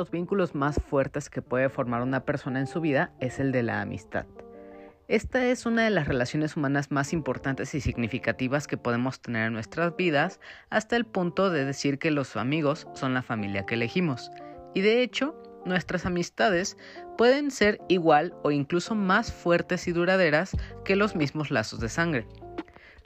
Los vínculos más fuertes que puede formar una persona en su vida es el de la amistad. Esta es una de las relaciones humanas más importantes y significativas que podemos tener en nuestras vidas, hasta el punto de decir que los amigos son la familia que elegimos. Y de hecho, nuestras amistades pueden ser igual o incluso más fuertes y duraderas que los mismos lazos de sangre.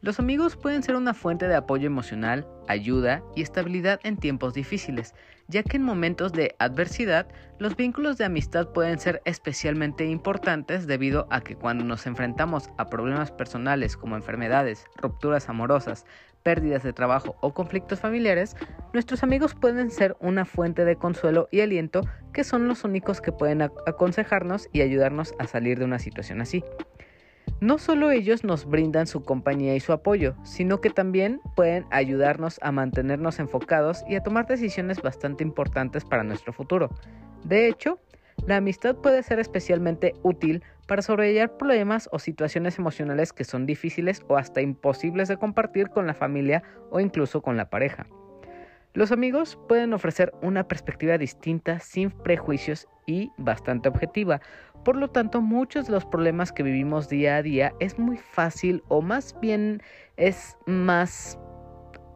Los amigos pueden ser una fuente de apoyo emocional, ayuda y estabilidad en tiempos difíciles, ya que en momentos de adversidad los vínculos de amistad pueden ser especialmente importantes debido a que cuando nos enfrentamos a problemas personales como enfermedades, rupturas amorosas, pérdidas de trabajo o conflictos familiares, nuestros amigos pueden ser una fuente de consuelo y aliento que son los únicos que pueden aconsejarnos y ayudarnos a salir de una situación así. No solo ellos nos brindan su compañía y su apoyo, sino que también pueden ayudarnos a mantenernos enfocados y a tomar decisiones bastante importantes para nuestro futuro. De hecho, la amistad puede ser especialmente útil para sobrellevar problemas o situaciones emocionales que son difíciles o hasta imposibles de compartir con la familia o incluso con la pareja. Los amigos pueden ofrecer una perspectiva distinta, sin prejuicios y bastante objetiva. Por lo tanto, muchos de los problemas que vivimos día a día es muy fácil o más bien es más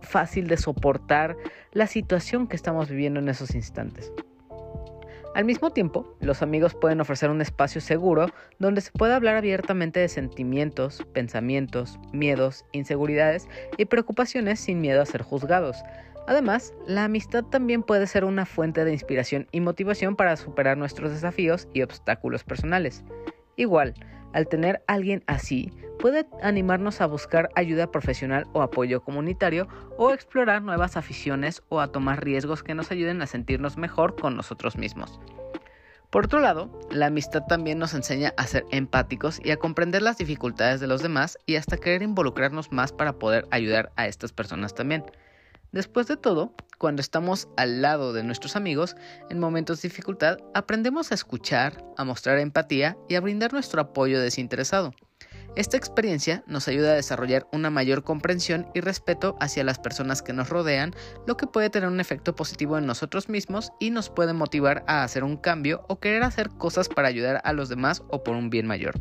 fácil de soportar la situación que estamos viviendo en esos instantes. Al mismo tiempo, los amigos pueden ofrecer un espacio seguro donde se pueda hablar abiertamente de sentimientos, pensamientos, miedos, inseguridades y preocupaciones sin miedo a ser juzgados. Además, la amistad también puede ser una fuente de inspiración y motivación para superar nuestros desafíos y obstáculos personales. Igual, al tener alguien así, puede animarnos a buscar ayuda profesional o apoyo comunitario o explorar nuevas aficiones o a tomar riesgos que nos ayuden a sentirnos mejor con nosotros mismos. Por otro lado, la amistad también nos enseña a ser empáticos y a comprender las dificultades de los demás y hasta querer involucrarnos más para poder ayudar a estas personas también. Después de todo, cuando estamos al lado de nuestros amigos en momentos de dificultad, aprendemos a escuchar, a mostrar empatía y a brindar nuestro apoyo desinteresado. Esta experiencia nos ayuda a desarrollar una mayor comprensión y respeto hacia las personas que nos rodean, lo que puede tener un efecto positivo en nosotros mismos y nos puede motivar a hacer un cambio o querer hacer cosas para ayudar a los demás o por un bien mayor.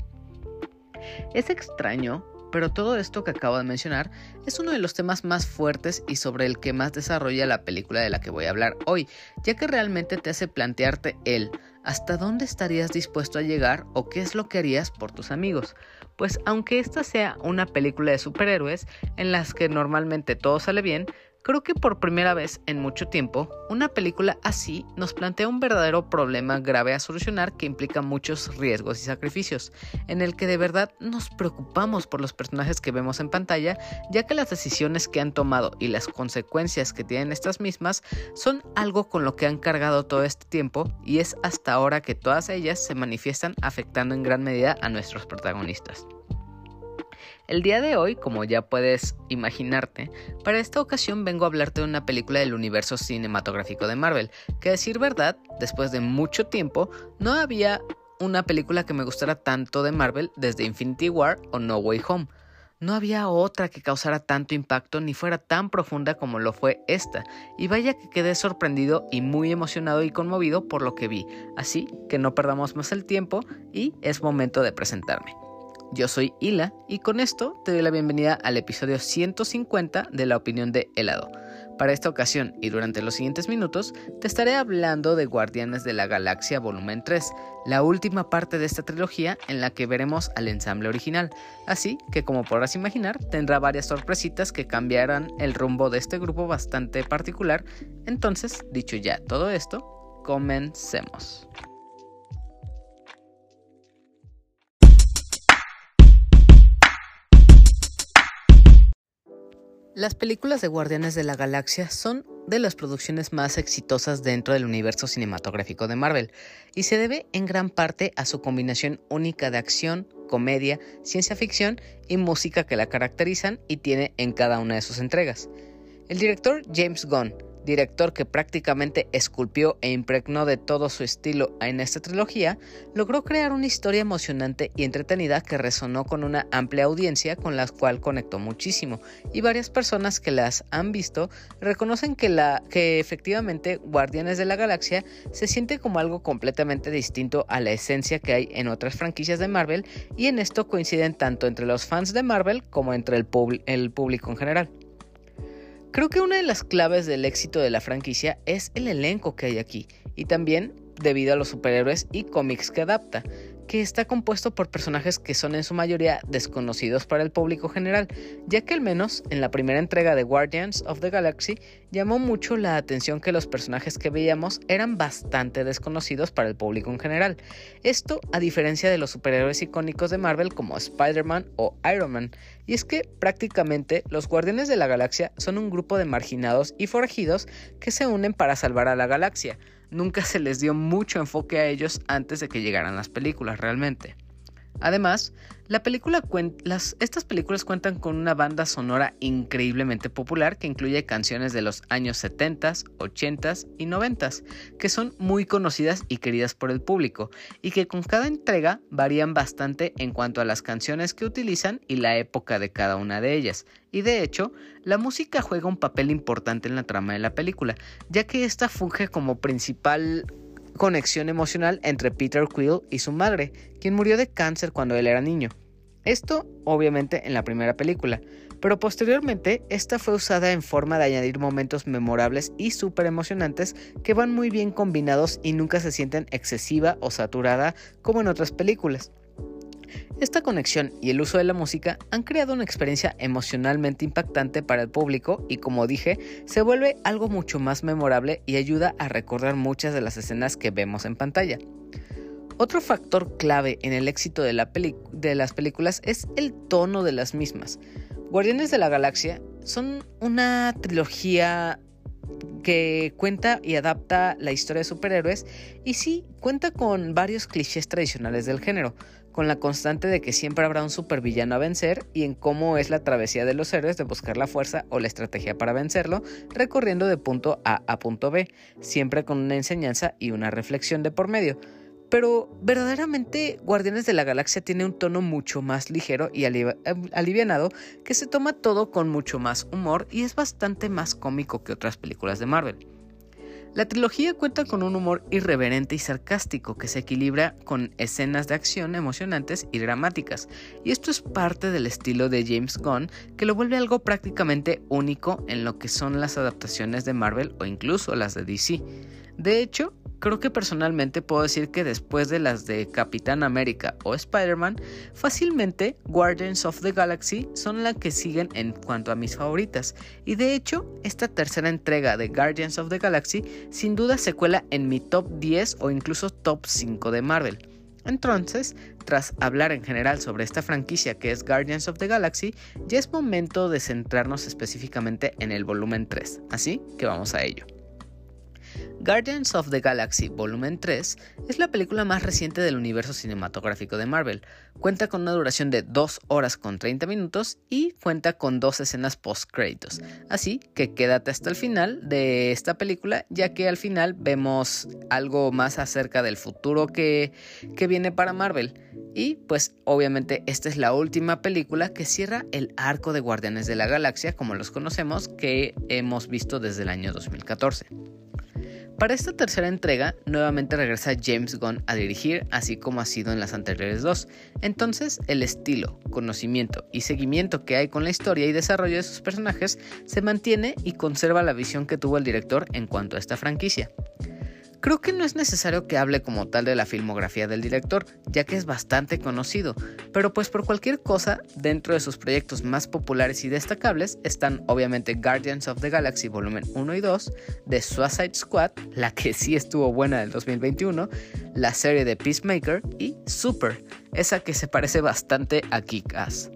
Es extraño pero todo esto que acabo de mencionar es uno de los temas más fuertes y sobre el que más desarrolla la película de la que voy a hablar hoy, ya que realmente te hace plantearte el hasta dónde estarías dispuesto a llegar o qué es lo que harías por tus amigos. Pues aunque esta sea una película de superhéroes en las que normalmente todo sale bien, Creo que por primera vez en mucho tiempo, una película así nos plantea un verdadero problema grave a solucionar que implica muchos riesgos y sacrificios, en el que de verdad nos preocupamos por los personajes que vemos en pantalla, ya que las decisiones que han tomado y las consecuencias que tienen estas mismas son algo con lo que han cargado todo este tiempo y es hasta ahora que todas ellas se manifiestan afectando en gran medida a nuestros protagonistas. El día de hoy, como ya puedes imaginarte, para esta ocasión vengo a hablarte de una película del universo cinematográfico de Marvel, que a decir verdad, después de mucho tiempo, no había una película que me gustara tanto de Marvel desde Infinity War o No Way Home. No había otra que causara tanto impacto ni fuera tan profunda como lo fue esta, y vaya que quedé sorprendido y muy emocionado y conmovido por lo que vi, así que no perdamos más el tiempo y es momento de presentarme. Yo soy Hila y con esto te doy la bienvenida al episodio 150 de La opinión de helado. Para esta ocasión y durante los siguientes minutos te estaré hablando de Guardianes de la Galaxia Volumen 3, la última parte de esta trilogía en la que veremos al ensamble original, así que como podrás imaginar tendrá varias sorpresitas que cambiarán el rumbo de este grupo bastante particular, entonces dicho ya todo esto, comencemos. Las películas de Guardianes de la Galaxia son de las producciones más exitosas dentro del universo cinematográfico de Marvel y se debe en gran parte a su combinación única de acción, comedia, ciencia ficción y música que la caracterizan y tiene en cada una de sus entregas. El director James Gunn director que prácticamente esculpió e impregnó de todo su estilo en esta trilogía, logró crear una historia emocionante y entretenida que resonó con una amplia audiencia con la cual conectó muchísimo, y varias personas que las han visto reconocen que, la, que efectivamente Guardianes de la Galaxia se siente como algo completamente distinto a la esencia que hay en otras franquicias de Marvel, y en esto coinciden tanto entre los fans de Marvel como entre el, el público en general. Creo que una de las claves del éxito de la franquicia es el elenco que hay aquí y también debido a los superhéroes y cómics que adapta que está compuesto por personajes que son en su mayoría desconocidos para el público general, ya que al menos en la primera entrega de Guardians of the Galaxy llamó mucho la atención que los personajes que veíamos eran bastante desconocidos para el público en general. Esto a diferencia de los superhéroes icónicos de Marvel como Spider-Man o Iron Man, y es que prácticamente los Guardianes de la Galaxia son un grupo de marginados y forajidos que se unen para salvar a la galaxia, nunca se les dio mucho enfoque a ellos antes de que llegaran las películas realmente. Además, la película estas películas cuentan con una banda sonora increíblemente popular que incluye canciones de los años 70, 80 y 90, que son muy conocidas y queridas por el público, y que con cada entrega varían bastante en cuanto a las canciones que utilizan y la época de cada una de ellas. Y de hecho, la música juega un papel importante en la trama de la película, ya que esta funge como principal conexión emocional entre Peter Quill y su madre, quien murió de cáncer cuando él era niño. Esto, obviamente, en la primera película, pero posteriormente esta fue usada en forma de añadir momentos memorables y súper emocionantes que van muy bien combinados y nunca se sienten excesiva o saturada como en otras películas. Esta conexión y el uso de la música han creado una experiencia emocionalmente impactante para el público y como dije, se vuelve algo mucho más memorable y ayuda a recordar muchas de las escenas que vemos en pantalla. Otro factor clave en el éxito de, las películas es el tono de las mismas. Guardianes de la Galaxia son una trilogía que cuenta y adapta la historia de superhéroes y sí cuenta con varios clichés tradicionales del género, con la constante de que siempre habrá un supervillano a vencer y en cómo es la travesía de los héroes de buscar la fuerza o la estrategia para vencerlo, recorriendo de punto A a punto B, siempre con una enseñanza y una reflexión de por medio. Pero verdaderamente Guardianes de la Galaxia tiene un tono mucho más ligero y alivianado que se toma todo con mucho más humor y es bastante más cómico que otras películas de Marvel. La trilogía cuenta con un humor irreverente y sarcástico que se equilibra con escenas de acción emocionantes y dramáticas, y esto es parte del estilo de James Gunn que lo vuelve algo prácticamente único en lo que son las adaptaciones de Marvel o incluso las de DC. De hecho, Creo que personalmente puedo decir que después de las de Capitán América o Spider-Man, fácilmente Guardians of the Galaxy son las que siguen en cuanto a mis favoritas. Y de hecho, esta tercera entrega de Guardians of the Galaxy sin duda se cuela en mi top 10 o incluso top 5 de Marvel. Entonces, tras hablar en general sobre esta franquicia que es Guardians of the Galaxy, ya es momento de centrarnos específicamente en el volumen 3. Así que vamos a ello. Guardians of the Galaxy Volumen 3 es la película más reciente del universo cinematográfico de Marvel. Cuenta con una duración de 2 horas con 30 minutos y cuenta con dos escenas post-créditos. Así que quédate hasta el final de esta película, ya que al final vemos algo más acerca del futuro que, que viene para Marvel. Y pues obviamente esta es la última película que cierra el arco de Guardianes de la Galaxia como los conocemos que hemos visto desde el año 2014. Para esta tercera entrega, nuevamente regresa James Gunn a dirigir, así como ha sido en las anteriores dos. Entonces, el estilo, conocimiento y seguimiento que hay con la historia y desarrollo de sus personajes se mantiene y conserva la visión que tuvo el director en cuanto a esta franquicia. Creo que no es necesario que hable como tal de la filmografía del director, ya que es bastante conocido, pero pues por cualquier cosa, dentro de sus proyectos más populares y destacables están obviamente Guardians of the Galaxy Volumen 1 y 2, The Suicide Squad, la que sí estuvo buena del 2021, la serie de Peacemaker y Super, esa que se parece bastante a Kick-Ass.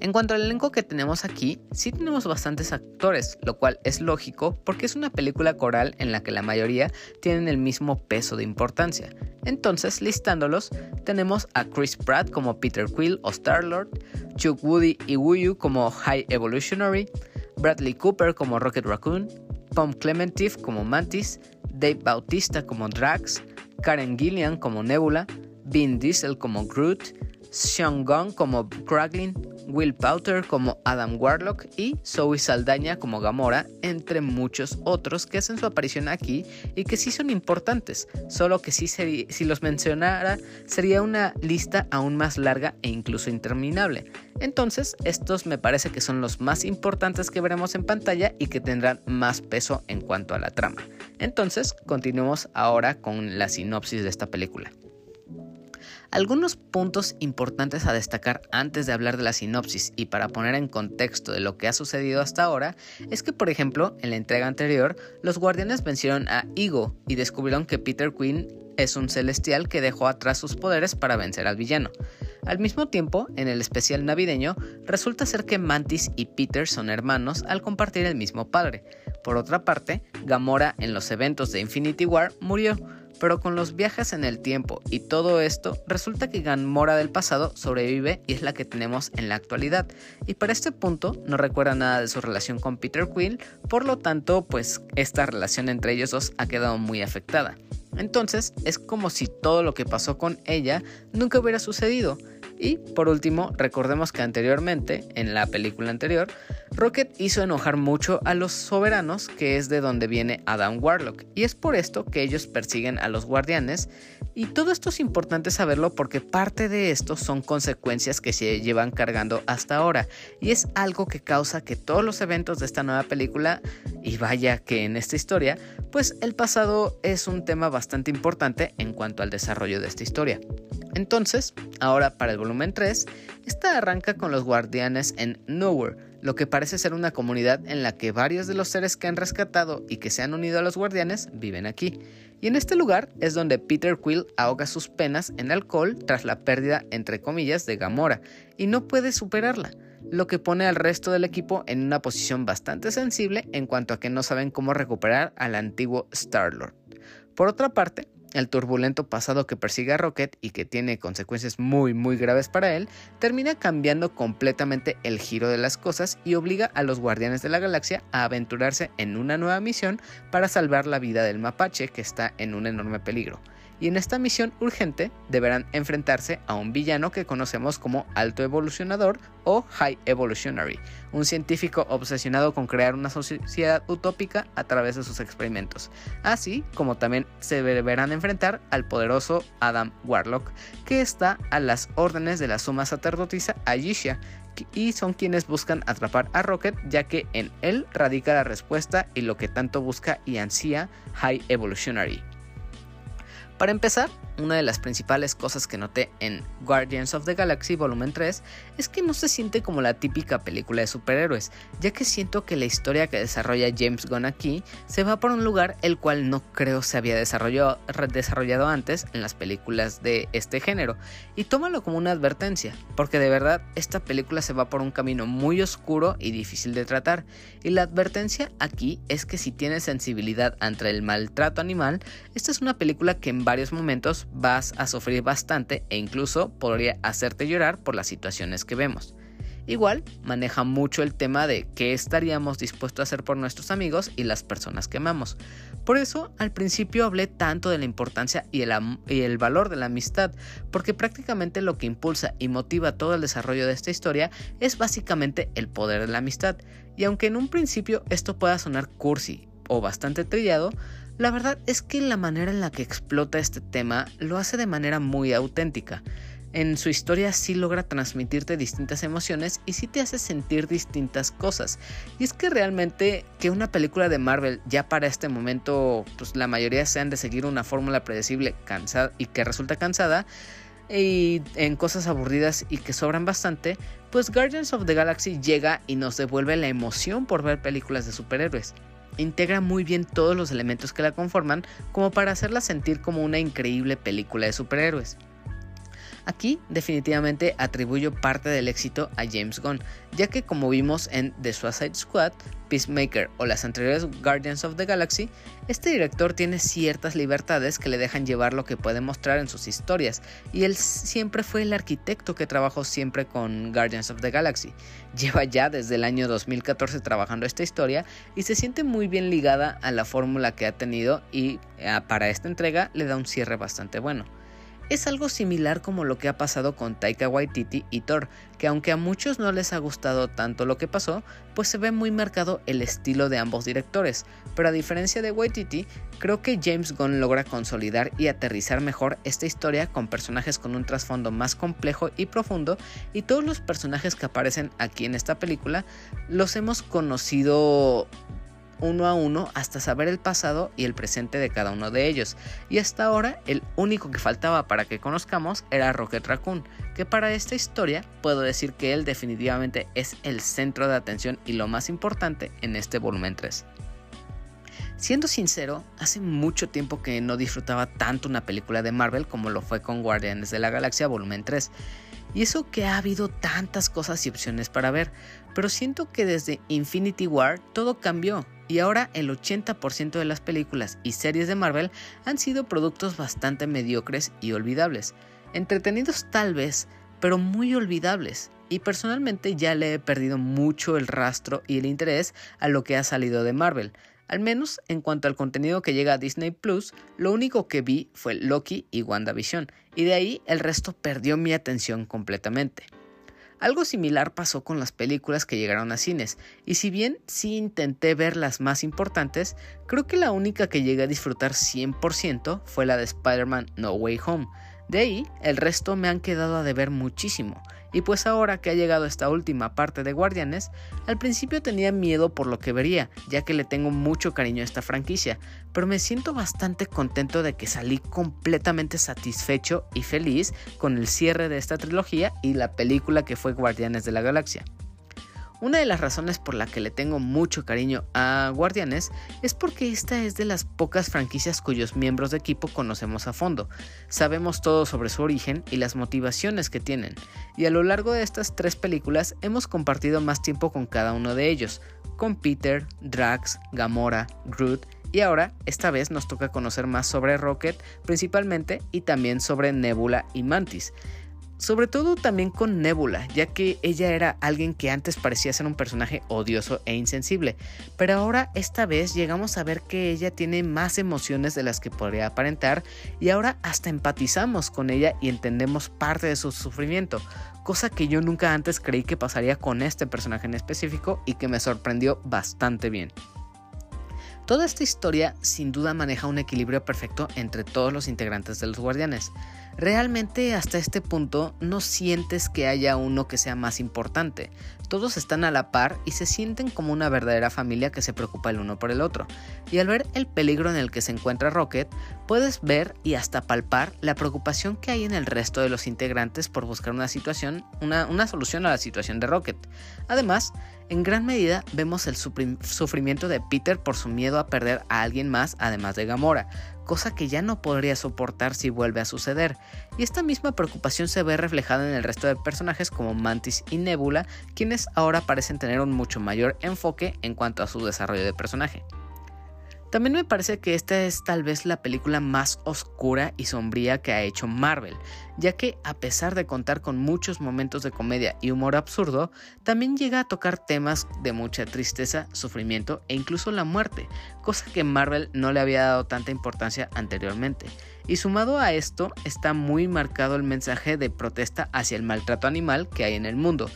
En cuanto al elenco que tenemos aquí, sí tenemos bastantes actores, lo cual es lógico porque es una película coral en la que la mayoría tienen el mismo peso de importancia. Entonces, listándolos, tenemos a Chris Pratt como Peter Quill o Star-Lord, Chuck Woody y Wuyu como High Evolutionary, Bradley Cooper como Rocket Raccoon, Tom Clementif como Mantis, Dave Bautista como Drax, Karen Gillian como Nebula, Vin Diesel como Groot, Sean Gunn como Kraglin, Will Powter como Adam Warlock y Zoe Saldaña como Gamora, entre muchos otros que hacen su aparición aquí y que sí son importantes, solo que si los mencionara sería una lista aún más larga e incluso interminable. Entonces, estos me parece que son los más importantes que veremos en pantalla y que tendrán más peso en cuanto a la trama. Entonces, continuemos ahora con la sinopsis de esta película. Algunos puntos importantes a destacar antes de hablar de la sinopsis y para poner en contexto de lo que ha sucedido hasta ahora es que, por ejemplo, en la entrega anterior, los guardianes vencieron a Ego y descubrieron que Peter Quinn es un celestial que dejó atrás sus poderes para vencer al villano. Al mismo tiempo, en el especial navideño, resulta ser que Mantis y Peter son hermanos al compartir el mismo padre. Por otra parte, Gamora en los eventos de Infinity War murió, pero con los viajes en el tiempo y todo esto, resulta que Gamora del pasado sobrevive y es la que tenemos en la actualidad. Y para este punto no recuerda nada de su relación con Peter Quill, por lo tanto, pues esta relación entre ellos dos ha quedado muy afectada. Entonces es como si todo lo que pasó con ella nunca hubiera sucedido. Y por último, recordemos que anteriormente, en la película anterior, Rocket hizo enojar mucho a los soberanos, que es de donde viene Adam Warlock, y es por esto que ellos persiguen a los guardianes, y todo esto es importante saberlo porque parte de esto son consecuencias que se llevan cargando hasta ahora, y es algo que causa que todos los eventos de esta nueva película, y vaya que en esta historia, pues el pasado es un tema bastante importante en cuanto al desarrollo de esta historia. Entonces, ahora para el volumen 3, esta arranca con los guardianes en Nowhere, lo que parece ser una comunidad en la que varios de los seres que han rescatado y que se han unido a los guardianes viven aquí. Y en este lugar es donde Peter Quill ahoga sus penas en alcohol tras la pérdida, entre comillas, de Gamora, y no puede superarla, lo que pone al resto del equipo en una posición bastante sensible en cuanto a que no saben cómo recuperar al antiguo Star-Lord. Por otra parte, el turbulento pasado que persigue a Rocket y que tiene consecuencias muy muy graves para él, termina cambiando completamente el giro de las cosas y obliga a los Guardianes de la Galaxia a aventurarse en una nueva misión para salvar la vida del mapache que está en un enorme peligro y en esta misión urgente deberán enfrentarse a un villano que conocemos como Alto Evolucionador o High Evolutionary, un científico obsesionado con crear una sociedad utópica a través de sus experimentos, así como también se deberán enfrentar al poderoso Adam Warlock, que está a las órdenes de la suma sacerdotisa Ayesha, y son quienes buscan atrapar a Rocket ya que en él radica la respuesta y lo que tanto busca y ansía High Evolutionary. Para empezar, una de las principales cosas que noté en Guardians of the Galaxy Volumen 3 es que no se siente como la típica película de superhéroes, ya que siento que la historia que desarrolla James Gunn aquí se va por un lugar el cual no creo se había desarrollado, antes en las películas de este género, y tómalo como una advertencia, porque de verdad esta película se va por un camino muy oscuro y difícil de tratar, y la advertencia aquí es que si tienes sensibilidad ante el maltrato animal, esta es una película que en varios momentos vas a sufrir bastante e incluso podría hacerte llorar por las situaciones que vemos. Igual maneja mucho el tema de qué estaríamos dispuestos a hacer por nuestros amigos y las personas que amamos. Por eso al principio hablé tanto de la importancia y el, y el, valor de la amistad, porque prácticamente lo que impulsa y motiva todo el desarrollo de esta historia es básicamente el poder de la amistad. Y aunque en un principio esto pueda sonar cursi o bastante trillado, la verdad es que la manera en la que explota este tema lo hace de manera muy auténtica. En su historia sí logra transmitirte distintas emociones y sí te hace sentir distintas cosas. Y es que realmente que una película de Marvel ya para este momento, pues la mayoría sean de seguir una fórmula predecible cansada y que resulta cansada y en cosas aburridas y que sobran bastante, pues Guardians of the Galaxy llega y nos devuelve la emoción por ver películas de superhéroes integra muy bien todos los elementos que la conforman como para hacerla sentir como una increíble película de superhéroes. Aquí definitivamente atribuyo parte del éxito a James Gunn, ya que como vimos en The Suicide Squad, Peacemaker o las anteriores Guardians of the Galaxy, este director tiene ciertas libertades que le dejan llevar lo que puede mostrar en sus historias, y él siempre fue el arquitecto que trabajó siempre con Guardians of the Galaxy. Lleva ya desde el año 2014 trabajando esta historia y se siente muy bien ligada a la fórmula que ha tenido y eh, para esta entrega le da un cierre bastante bueno es algo similar como lo que ha pasado con Taika Waititi y Thor, que aunque a muchos no les ha gustado tanto lo que pasó, pues se ve muy marcado el estilo de ambos directores, pero a diferencia de Waititi, creo que James Gunn logra consolidar y aterrizar mejor esta historia con personajes con un trasfondo más complejo y profundo, y todos los personajes que aparecen aquí en esta película los hemos conocido uno a uno hasta saber el pasado y el presente de cada uno de ellos. Y hasta ahora el único que faltaba para que conozcamos era Rocket Raccoon, que para esta historia puedo decir que él definitivamente es el centro de atención y lo más importante en este volumen 3. Siendo sincero, hace mucho tiempo que no disfrutaba tanto una película de Marvel como lo fue con Guardianes de la Galaxia Volumen 3. Y eso que ha habido tantas cosas y opciones para ver, pero siento que desde Infinity War todo cambió y ahora el 80% de las películas y series de Marvel han sido productos bastante mediocres y olvidables. Entretenidos tal vez, pero muy olvidables. Y personalmente ya le he perdido mucho el rastro y el interés a lo que ha salido de Marvel. Al menos en cuanto al contenido que llega a Disney Plus, lo único que vi fue Loki y WandaVision, y de ahí el resto perdió mi atención completamente. Algo similar pasó con las películas que llegaron a cines, y si bien sí intenté ver las más importantes, creo que la única que llegué a disfrutar 100% fue la de Spider-Man No Way Home. De ahí, el resto me han quedado a deber muchísimo, y pues ahora que ha llegado esta última parte de Guardianes, al principio tenía miedo por lo que vería, ya que le tengo mucho cariño a esta franquicia, pero me siento bastante contento de que salí completamente satisfecho y feliz con el cierre de esta trilogía y la película que fue Guardianes de la Galaxia. Una de las razones por la que le tengo mucho cariño a Guardianes es porque esta es de las pocas franquicias cuyos miembros de equipo conocemos a fondo. Sabemos todo sobre su origen y las motivaciones que tienen, y a lo largo de estas tres películas hemos compartido más tiempo con cada uno de ellos, con Peter, Drax, Gamora, Groot y ahora, esta vez nos toca conocer más sobre Rocket principalmente y también sobre Nebula y Mantis sobre todo también con Nebula, ya que ella era alguien que antes parecía ser un personaje odioso e insensible, pero ahora esta vez llegamos a ver que ella tiene más emociones de las que podría aparentar y ahora hasta empatizamos con ella y entendemos parte de su sufrimiento, cosa que yo nunca antes creí que pasaría con este personaje en específico y que me sorprendió bastante bien. Toda esta historia sin duda maneja un equilibrio perfecto entre todos los integrantes de los guardianes. Realmente hasta este punto no sientes que haya uno que sea más importante. Todos están a la par y se sienten como una verdadera familia que se preocupa el uno por el otro. Y al ver el peligro en el que se encuentra Rocket, puedes ver y hasta palpar la preocupación que hay en el resto de los integrantes por buscar una situación, una, solución a la situación de Rocket. Además, en gran medida vemos el sufrimiento de Peter por su miedo a perder a alguien más además de Gamora, cosa que ya no podría soportar si vuelve a suceder, y esta misma preocupación se ve reflejada en el resto de personajes como Mantis y Nebula, quienes ahora parecen tener un mucho mayor enfoque en cuanto a su desarrollo de personaje. También me parece que esta es tal vez la película más oscura y sombría que ha hecho Marvel, ya que a pesar de contar con muchos momentos de comedia y humor absurdo, también llega a tocar temas de mucha tristeza, sufrimiento e incluso la muerte, cosa que Marvel no le había dado tanta importancia anteriormente. Y sumado a esto está muy marcado el mensaje de protesta hacia el maltrato animal que hay en el mundo,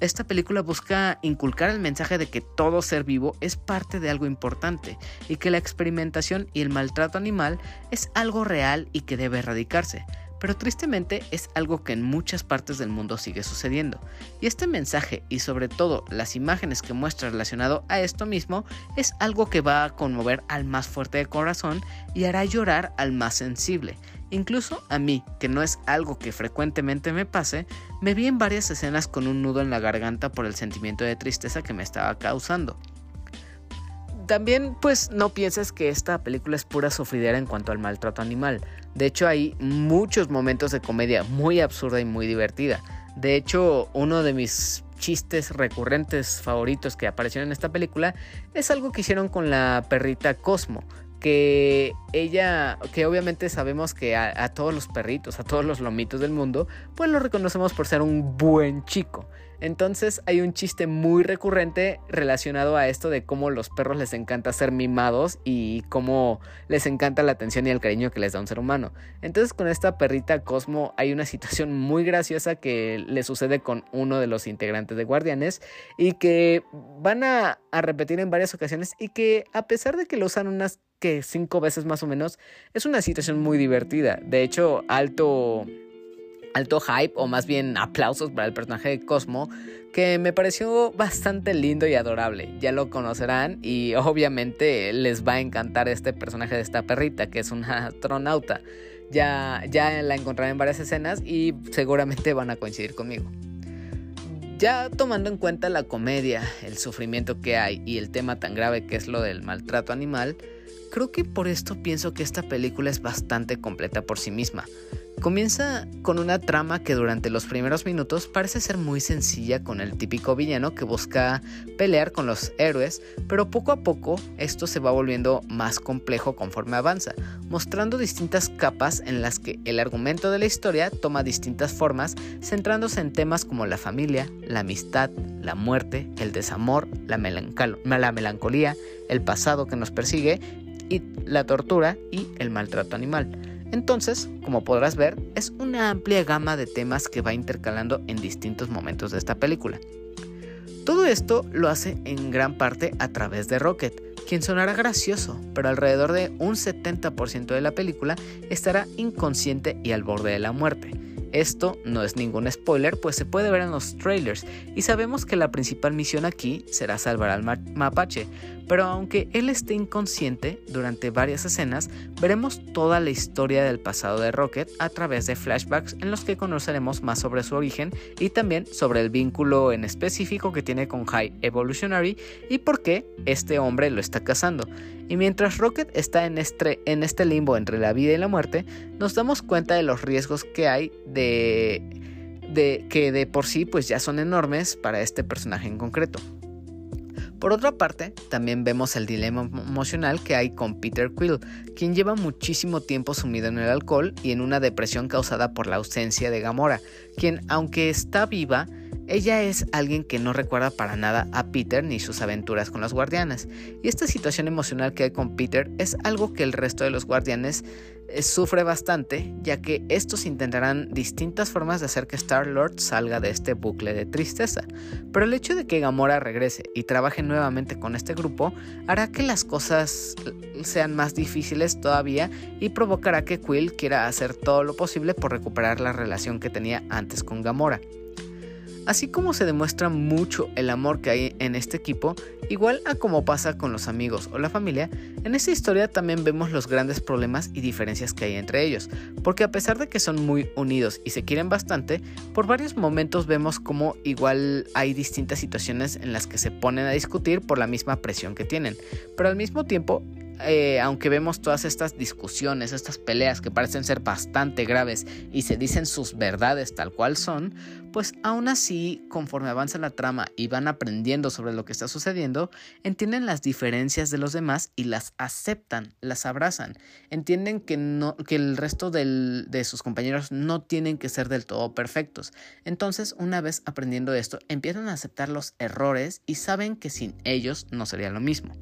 esta película busca inculcar el mensaje de que todo ser vivo es parte de algo importante y que la experimentación y el maltrato animal es algo real y que debe erradicarse. Pero tristemente es algo que en muchas partes del mundo sigue sucediendo. Y este mensaje y sobre todo las imágenes que muestra relacionado a esto mismo es algo que va a conmover al más fuerte de corazón y hará llorar al más sensible Incluso a mí, que no es algo que frecuentemente me pase, me vi en varias escenas con un nudo en la garganta por el sentimiento de tristeza que me estaba causando. también pues no pienses que esta película es pura sufridera en cuanto al maltrato animal. De hecho hay muchos momentos de comedia muy absurda y muy divertida. De hecho uno de mis chistes recurrentes favoritos que aparecieron en esta película es algo que hicieron con la perrita Cosmo que ella, que obviamente sabemos que a, todos los perritos, a todos los lomitos del mundo, pues lo reconocemos por ser un buen chico. Entonces hay un chiste muy recurrente relacionado a esto de cómo los perros les encanta ser mimados y cómo les encanta la atención y el cariño que les da un ser humano. Entonces con esta perrita Cosmo hay una situación muy graciosa que le sucede con uno de los integrantes de Guardianes y que van a, a repetir en varias ocasiones y que a pesar de que lo usan unas que cinco veces más o menos, es una situación muy divertida. De hecho, alto, alto hype o más bien aplausos para el personaje de Cosmo, que me pareció bastante lindo y adorable. Ya lo conocerán y obviamente les va a encantar este personaje de esta perrita, que es una astronauta. Ya, ya la encontrarán en varias escenas y seguramente van a coincidir conmigo. Ya tomando en cuenta la comedia, el sufrimiento que hay y el tema tan grave que es lo del maltrato animal, Creo que por esto pienso que esta película es bastante completa por sí misma. Comienza con una trama que durante los primeros minutos parece ser muy sencilla con el típico villano que busca pelear con los héroes, pero poco a poco esto se va volviendo más complejo conforme avanza, mostrando distintas capas en las que el argumento de la historia toma distintas formas, centrándose en temas como la familia, la amistad, la muerte, el desamor, la, la melancolía, el pasado que nos persigue y la tortura y el maltrato animal. Entonces, como podrás ver, es una amplia gama de temas que va intercalando en distintos momentos de esta película. Todo esto lo hace en gran parte a través de Rocket, quien sonará gracioso, pero alrededor de un 70% de la película estará inconsciente y al borde de la muerte. Esto no es ningún spoiler, pues se puede ver en los trailers y sabemos que la principal misión aquí será salvar al mapache, pero aunque él esté inconsciente, durante varias escenas veremos toda la historia del pasado de Rocket a través de flashbacks en los que conoceremos más sobre su origen y también sobre el vínculo en específico que tiene con High Evolutionary y por qué este hombre lo está cazando. Y mientras Rocket está en este, limbo entre la vida y la muerte, nos damos cuenta de los riesgos que hay de, de que de por sí pues ya son enormes para este personaje en concreto. Por otra parte, también vemos el dilema emocional que hay con Peter Quill, quien lleva muchísimo tiempo sumido en el alcohol y en una depresión causada por la ausencia de Gamora, quien aunque está viva, ella es alguien que no recuerda para nada a Peter ni sus aventuras con los guardianes, y esta situación emocional que hay con Peter es algo que el resto de los guardianes eh, sufre bastante, ya que estos intentarán distintas formas de hacer que Star-Lord salga de este bucle de tristeza. Pero el hecho de que Gamora regrese y trabaje nuevamente con este grupo hará que las cosas sean más difíciles todavía y provocará que Quill quiera hacer todo lo posible por recuperar la relación que tenía antes con Gamora. Así como se demuestra mucho el amor que hay en este equipo, igual a como pasa con los amigos o la familia, en esta historia también vemos los grandes problemas y diferencias que hay entre ellos, porque a pesar de que son muy unidos y se quieren bastante, por varios momentos vemos como igual hay distintas situaciones en las que se ponen a discutir por la misma presión que tienen, pero al mismo tiempo eh, aunque vemos todas estas discusiones, estas peleas que parecen ser bastante graves y se dicen sus verdades tal cual son, pues aún así, conforme avanza la trama y van aprendiendo sobre lo que está sucediendo, entienden las diferencias de los demás y las aceptan, las abrazan, entienden que, el resto de sus compañeros no tienen que ser del todo perfectos. Entonces, una vez aprendiendo esto, empiezan a aceptar los errores y saben que sin ellos no sería lo mismo.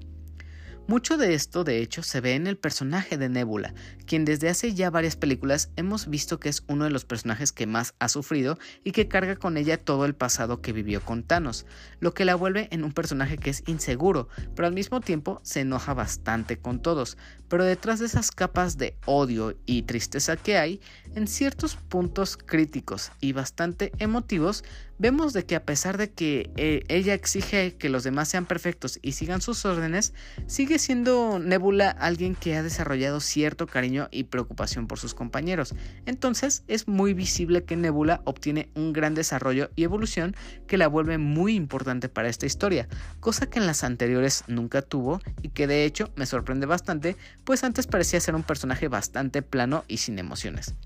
Mucho de esto, de hecho, se ve en el personaje de Nebula, quien desde hace ya varias películas hemos visto que es uno de los personajes que más ha sufrido y que carga con ella todo el pasado que vivió con Thanos, lo que la vuelve en un personaje que es inseguro, pero al mismo tiempo se enoja bastante con todos, pero detrás de esas capas de odio y tristeza que hay, en ciertos puntos críticos y bastante emotivos, vemos de que a pesar de que eh, ella exige que los demás sean perfectos y sigan sus órdenes, sigue siendo Nebula alguien que ha desarrollado cierto cariño y preocupación por sus compañeros. Entonces es muy visible que Nebula obtiene un gran desarrollo y evolución que la vuelve muy importante para esta historia, cosa que en las anteriores nunca tuvo y que de hecho me sorprende bastante, pues antes parecía ser un personaje bastante plano y sin emociones.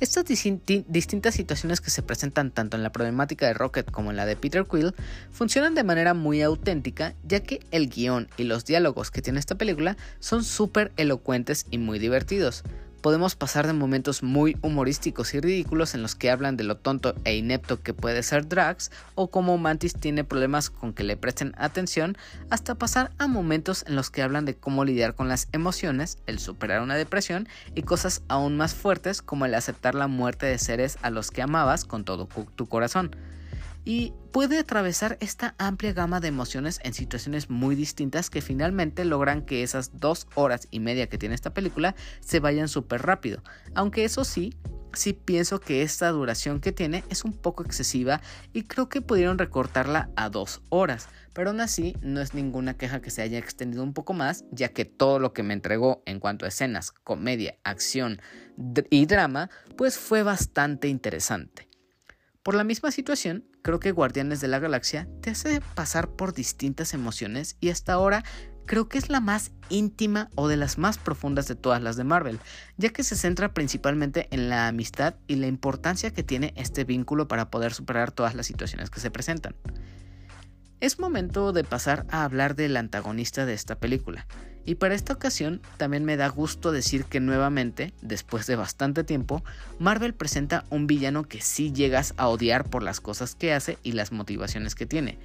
Estas distintas situaciones que se presentan tanto en la problemática de Rocket como en la de Peter Quill funcionan de manera muy auténtica ya que el guion y los diálogos que tiene esta película son súper elocuentes y muy divertidos podemos pasar de momentos muy humorísticos y ridículos en los que hablan de lo tonto e inepto que puede ser Drax o cómo Mantis tiene problemas con que le presten atención, hasta pasar a momentos en los que hablan de cómo lidiar con las emociones, el superar una depresión y cosas aún más fuertes como el aceptar la muerte de seres a los que amabas con todo tu corazón y puede atravesar esta amplia gama de emociones en situaciones muy distintas que finalmente logran que esas dos horas y media que tiene esta película se vayan súper rápido. Aunque eso sí, sí pienso que esta duración que tiene es un poco excesiva y creo que pudieron recortarla a dos horas. Pero aún así no es ninguna queja que se haya extendido un poco más, ya que todo lo que me entregó en cuanto a escenas, comedia, acción y drama, pues fue bastante interesante. Por la misma situación, creo que Guardianes de la Galaxia te hace pasar por distintas emociones y hasta ahora creo que es la más íntima o de las más profundas de todas las de Marvel, ya que se centra principalmente en la amistad y la importancia que tiene este vínculo para poder superar todas las situaciones que se presentan. Es momento de pasar a hablar del antagonista de esta película, y para esta ocasión también me da gusto decir que nuevamente, después de bastante tiempo, Marvel presenta un villano que sí llegas a odiar por las cosas que hace y las motivaciones que tiene.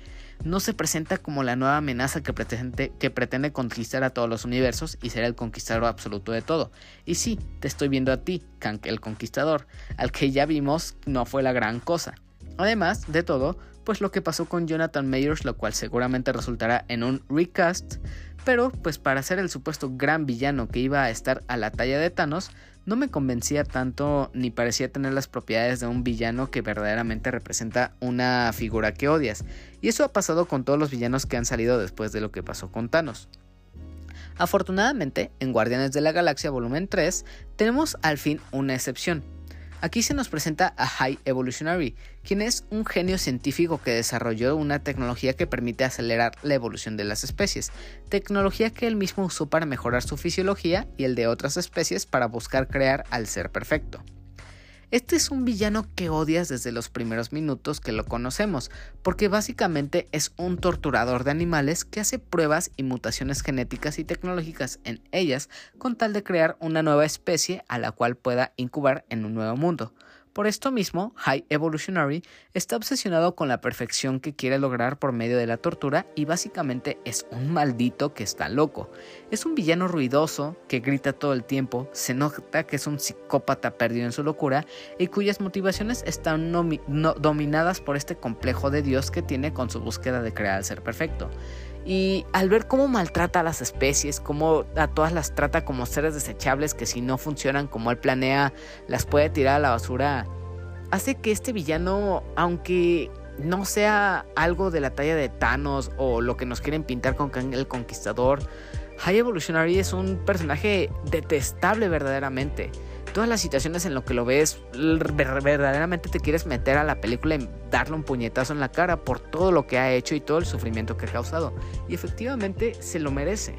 No se presenta como la nueva amenaza que pretende, conquistar a todos los universos y ser el conquistador absoluto de todo. Y sí, te estoy viendo a ti, Kank el conquistador, al que ya vimos no fue la gran cosa. Además de todo, pues lo que pasó con Jonathan Mayers, lo cual seguramente resultará en un recast, pero pues para ser el supuesto gran villano que iba a estar a la talla de Thanos, no me convencía tanto ni parecía tener las propiedades de un villano que verdaderamente representa una figura que odias. Y eso ha pasado con todos los villanos que han salido después de lo que pasó con Thanos. Afortunadamente, en Guardianes de la Galaxia Volumen 3 tenemos al fin una excepción, Aquí se nos presenta a High Evolutionary, quien es un genio científico que desarrolló una tecnología que permite acelerar la evolución de las especies, tecnología que él mismo usó para mejorar su fisiología y el de otras especies para buscar crear al ser perfecto. Este es un villano que odias desde los primeros minutos que lo conocemos, porque básicamente es un torturador de animales que hace pruebas y mutaciones genéticas y tecnológicas en ellas con tal de crear una nueva especie a la cual pueda incubar en un nuevo mundo. Por esto mismo, High Evolutionary está obsesionado con la perfección que quiere lograr por medio de la tortura y básicamente es un maldito que está loco. Es un villano ruidoso que grita todo el tiempo, se nota que es un psicópata perdido en su locura y cuyas motivaciones están dominadas por este complejo de Dios que tiene con su búsqueda de crear el ser perfecto. Y al ver cómo maltrata a las especies, cómo a todas las trata como seres desechables que si no funcionan como él planea, las puede tirar a la basura, hace que este villano, aunque no sea algo de la talla de Thanos o lo que nos quieren pintar con el Conquistador, High Evolutionary es un personaje detestable verdaderamente todas las situaciones en lo que lo ves, verdaderamente te quieres meter a la película y darle un puñetazo en la cara por todo lo que ha hecho y todo el sufrimiento que ha causado. Y efectivamente se lo merece.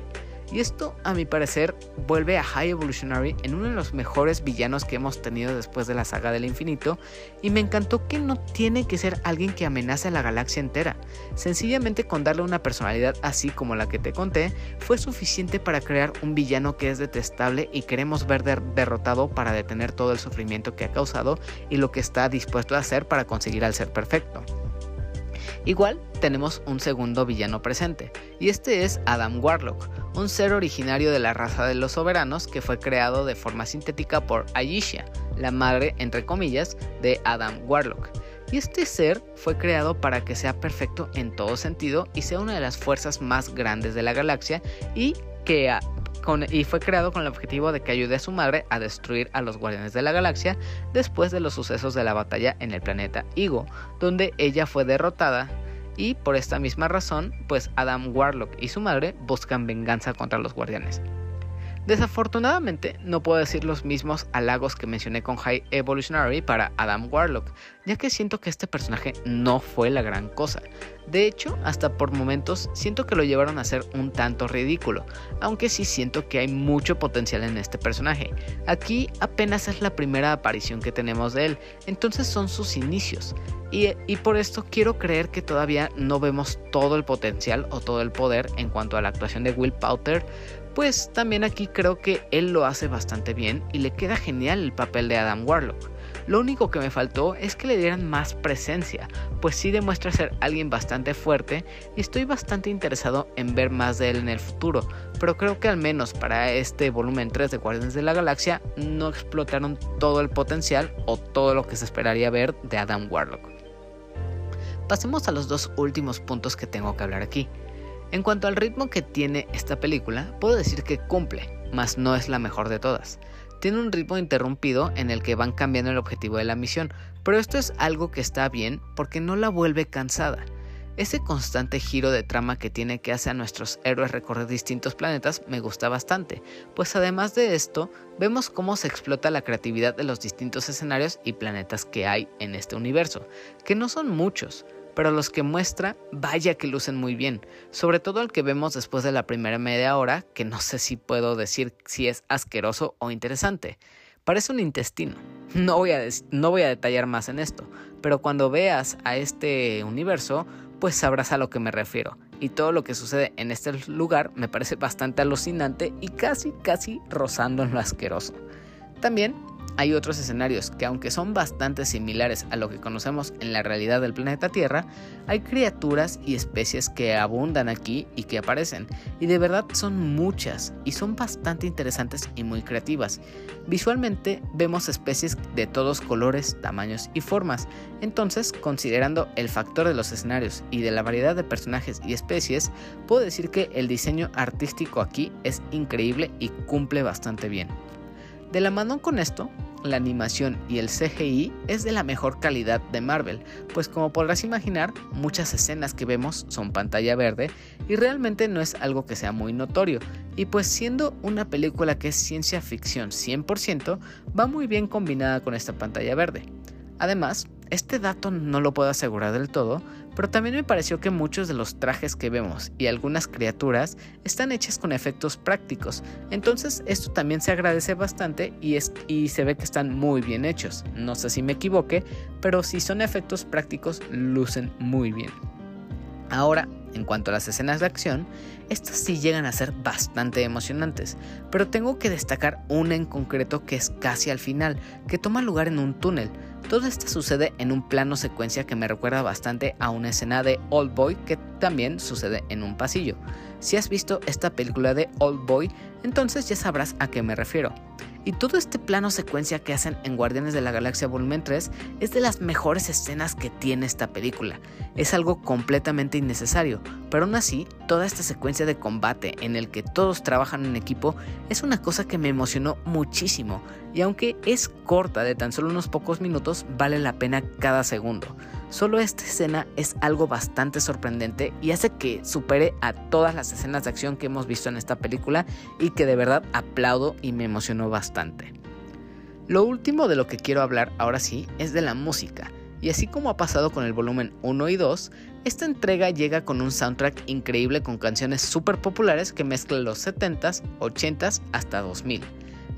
Y esto, a mi parecer, vuelve a High Evolutionary en uno de los mejores villanos que hemos tenido después de la saga del infinito, y me encantó que no tiene que ser alguien que amenace a la galaxia entera. Sencillamente con darle una personalidad así como la que te conté, fue suficiente para crear un villano que es detestable y queremos ver derrotado para detener todo el sufrimiento que ha causado y lo que está dispuesto a hacer para conseguir al ser perfecto. Igual tenemos un segundo villano presente, y este es Adam Warlock, un ser originario de la raza de los soberanos que fue creado de forma sintética por Ayesha, la madre, entre comillas, de Adam Warlock. Y este ser fue creado para que sea perfecto en todo sentido y sea una de las fuerzas más grandes de la galaxia y que y fue creado con el objetivo de que ayude a su madre a destruir a los Guardianes de la Galaxia después de los sucesos de la batalla en el planeta Igo, donde ella fue derrotada y por esta misma razón, pues Adam Warlock y su madre buscan venganza contra los Guardianes. Desafortunadamente, no puedo decir los mismos halagos que mencioné con High Evolutionary para Adam Warlock, ya que siento que este personaje no fue la gran cosa. De hecho, hasta por momentos siento que lo llevaron a ser un tanto ridículo, aunque sí siento que hay mucho potencial en este personaje. Aquí apenas es la primera aparición que tenemos de él, entonces son sus inicios. Y, y, por esto quiero creer que todavía no vemos todo el potencial o todo el poder en cuanto a la actuación de Will Powter, pues también aquí creo que él lo hace bastante bien y le queda genial el papel de Adam Warlock. Lo único que me faltó es que le dieran más presencia, pues sí demuestra ser alguien bastante fuerte y estoy bastante interesado en ver más de él en el futuro, pero creo que al menos para este volumen 3 de Guardianes de la Galaxia no explotaron todo el potencial o todo lo que se esperaría ver de Adam Warlock. Pasemos a los dos últimos puntos que tengo que hablar aquí. En cuanto al ritmo que tiene esta película, puedo decir que cumple, mas no es la mejor de todas. Tiene un ritmo interrumpido en el que van cambiando el objetivo de la misión, pero esto es algo que está bien porque no la vuelve cansada. Ese constante giro de trama que tiene que hace a nuestros héroes recorrer distintos planetas me gusta bastante, pues además de esto, vemos cómo se explota la creatividad de los distintos escenarios y planetas que hay en este universo, que no son muchos, pero los que muestra, vaya que lucen muy bien, sobre todo el que vemos después de la primera media hora, que no sé si puedo decir si es asqueroso o interesante. Parece un intestino. No voy, a no voy a detallar más en esto, pero cuando veas a este universo, pues sabrás a lo que me refiero. Y todo lo que sucede en este lugar me parece bastante alucinante y casi, casi rozando en lo asqueroso. También hay otros escenarios que aunque son bastante similares a lo que conocemos en la realidad del planeta Tierra, hay criaturas y especies que abundan aquí y que aparecen, y de verdad son muchas y son bastante interesantes y muy creativas. Visualmente vemos especies de todos colores, tamaños y formas, entonces considerando el factor de los escenarios y de la variedad de personajes y especies, puedo decir que el diseño artístico aquí es increíble y cumple bastante bien. De la mano con esto, la animación y el CGI es de la mejor calidad de Marvel, pues como podrás imaginar, muchas escenas que vemos son pantalla verde y realmente no es algo que sea muy notorio, y pues siendo una película que es ciencia ficción 100%, va muy bien combinada con esta pantalla verde. Además, este dato no lo puedo asegurar del todo, pero también me pareció que muchos de los trajes que vemos y algunas criaturas están hechas con efectos prácticos, entonces esto también se agradece bastante y, y se ve que están muy bien hechos. No sé si me equivoque, pero si son efectos prácticos lucen muy bien. Ahora, en cuanto a las escenas de acción, estas sí llegan a ser bastante emocionantes, pero tengo que destacar una en concreto que es casi al final, que toma lugar en un túnel. Todo esto sucede en un plano secuencia que me recuerda bastante a una escena de Old Boy que también sucede en un pasillo. Si has visto esta película de Old Boy, entonces ya sabrás a qué me refiero. Y todo este plano secuencia que hacen en Guardianes de la Galaxia Volumen 3 es de las mejores escenas que tiene esta película. Es algo completamente innecesario, pero aún así, toda esta secuencia de combate en el que todos trabajan en equipo es una cosa que me emocionó muchísimo, y aunque es corta de tan solo unos pocos minutos, vale la pena cada segundo. Solo esta escena es algo bastante sorprendente y hace que supere a todas las escenas de acción que hemos visto en esta película y que de verdad aplaudo y me emocionó bastante. Lo último de lo que quiero hablar ahora sí es de la música, y así como ha pasado con el volumen 1 y 2, esta entrega llega con un soundtrack increíble con canciones súper populares que mezclan los 70s, 80s hasta 2000.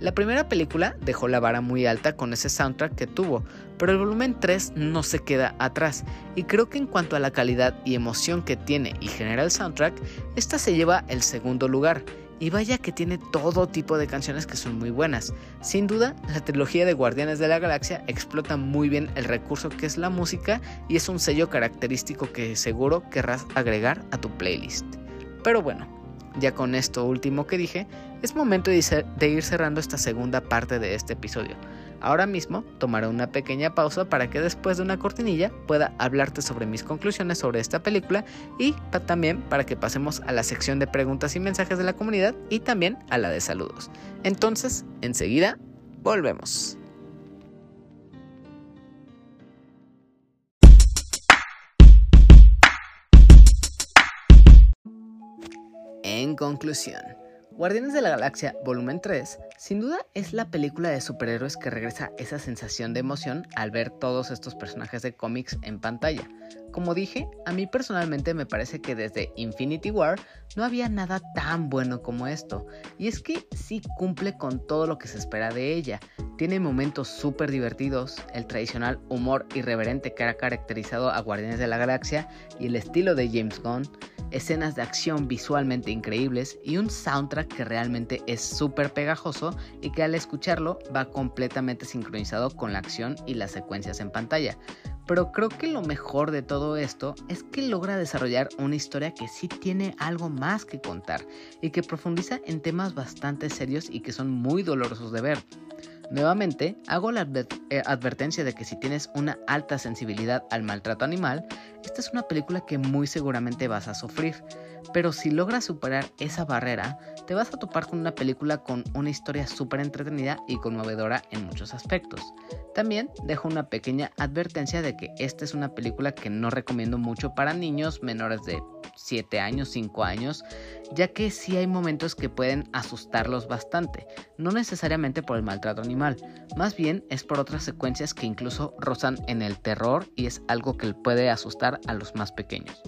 La primera película dejó la vara muy alta con ese soundtrack que tuvo, pero el volumen 3 no se queda atrás, y creo que en cuanto a la calidad y emoción que tiene y genera el soundtrack, esta se lleva el segundo lugar, y vaya que tiene todo tipo de canciones que son muy buenas. Sin duda, la trilogía de Guardianes de la Galaxia explota muy bien el recurso que es la música y es un sello característico que seguro querrás agregar a tu playlist. Pero bueno, ya con esto último que dije, es momento de ir cerrando esta segunda parte de este episodio. Ahora mismo tomaré una pequeña pausa para que después de una cortinilla pueda hablarte sobre mis conclusiones sobre esta película y también para que pasemos a la sección de preguntas y mensajes de la comunidad y también a la de saludos. Entonces, enseguida, volvemos. En conclusión, Guardianes de la Galaxia Volumen 3 sin duda es la película de superhéroes que regresa esa sensación de emoción al ver todos estos personajes de cómics en pantalla. Como dije, a mí personalmente me parece que desde Infinity War no había nada tan bueno como esto, y es que sí cumple con todo lo que se espera de ella. Tiene momentos súper divertidos, el tradicional humor irreverente que ha caracterizado a Guardianes de la Galaxia y el estilo de James Gunn escenas de acción visualmente increíbles y un soundtrack que realmente es súper pegajoso y que al escucharlo va completamente sincronizado con la acción y las secuencias en pantalla. Pero creo que lo mejor de todo esto es que logra desarrollar una historia que sí tiene algo más que contar y que profundiza en temas bastante serios y que son muy dolorosos de ver. Nuevamente, hago la eh, advertencia de que si tienes una alta sensibilidad al maltrato animal, esta es una película que muy seguramente vas a sufrir. Pero si logras superar esa barrera, te vas a topar con una película con una historia súper entretenida y conmovedora en muchos aspectos. También dejo una pequeña advertencia de que esta es una película que no recomiendo mucho para niños menores de 7 años, 5 años, ya que sí hay momentos que pueden asustarlos bastante, no necesariamente por el maltrato animal, más bien es por otras secuencias que incluso rozan en el terror y es algo que puede asustar a los más pequeños.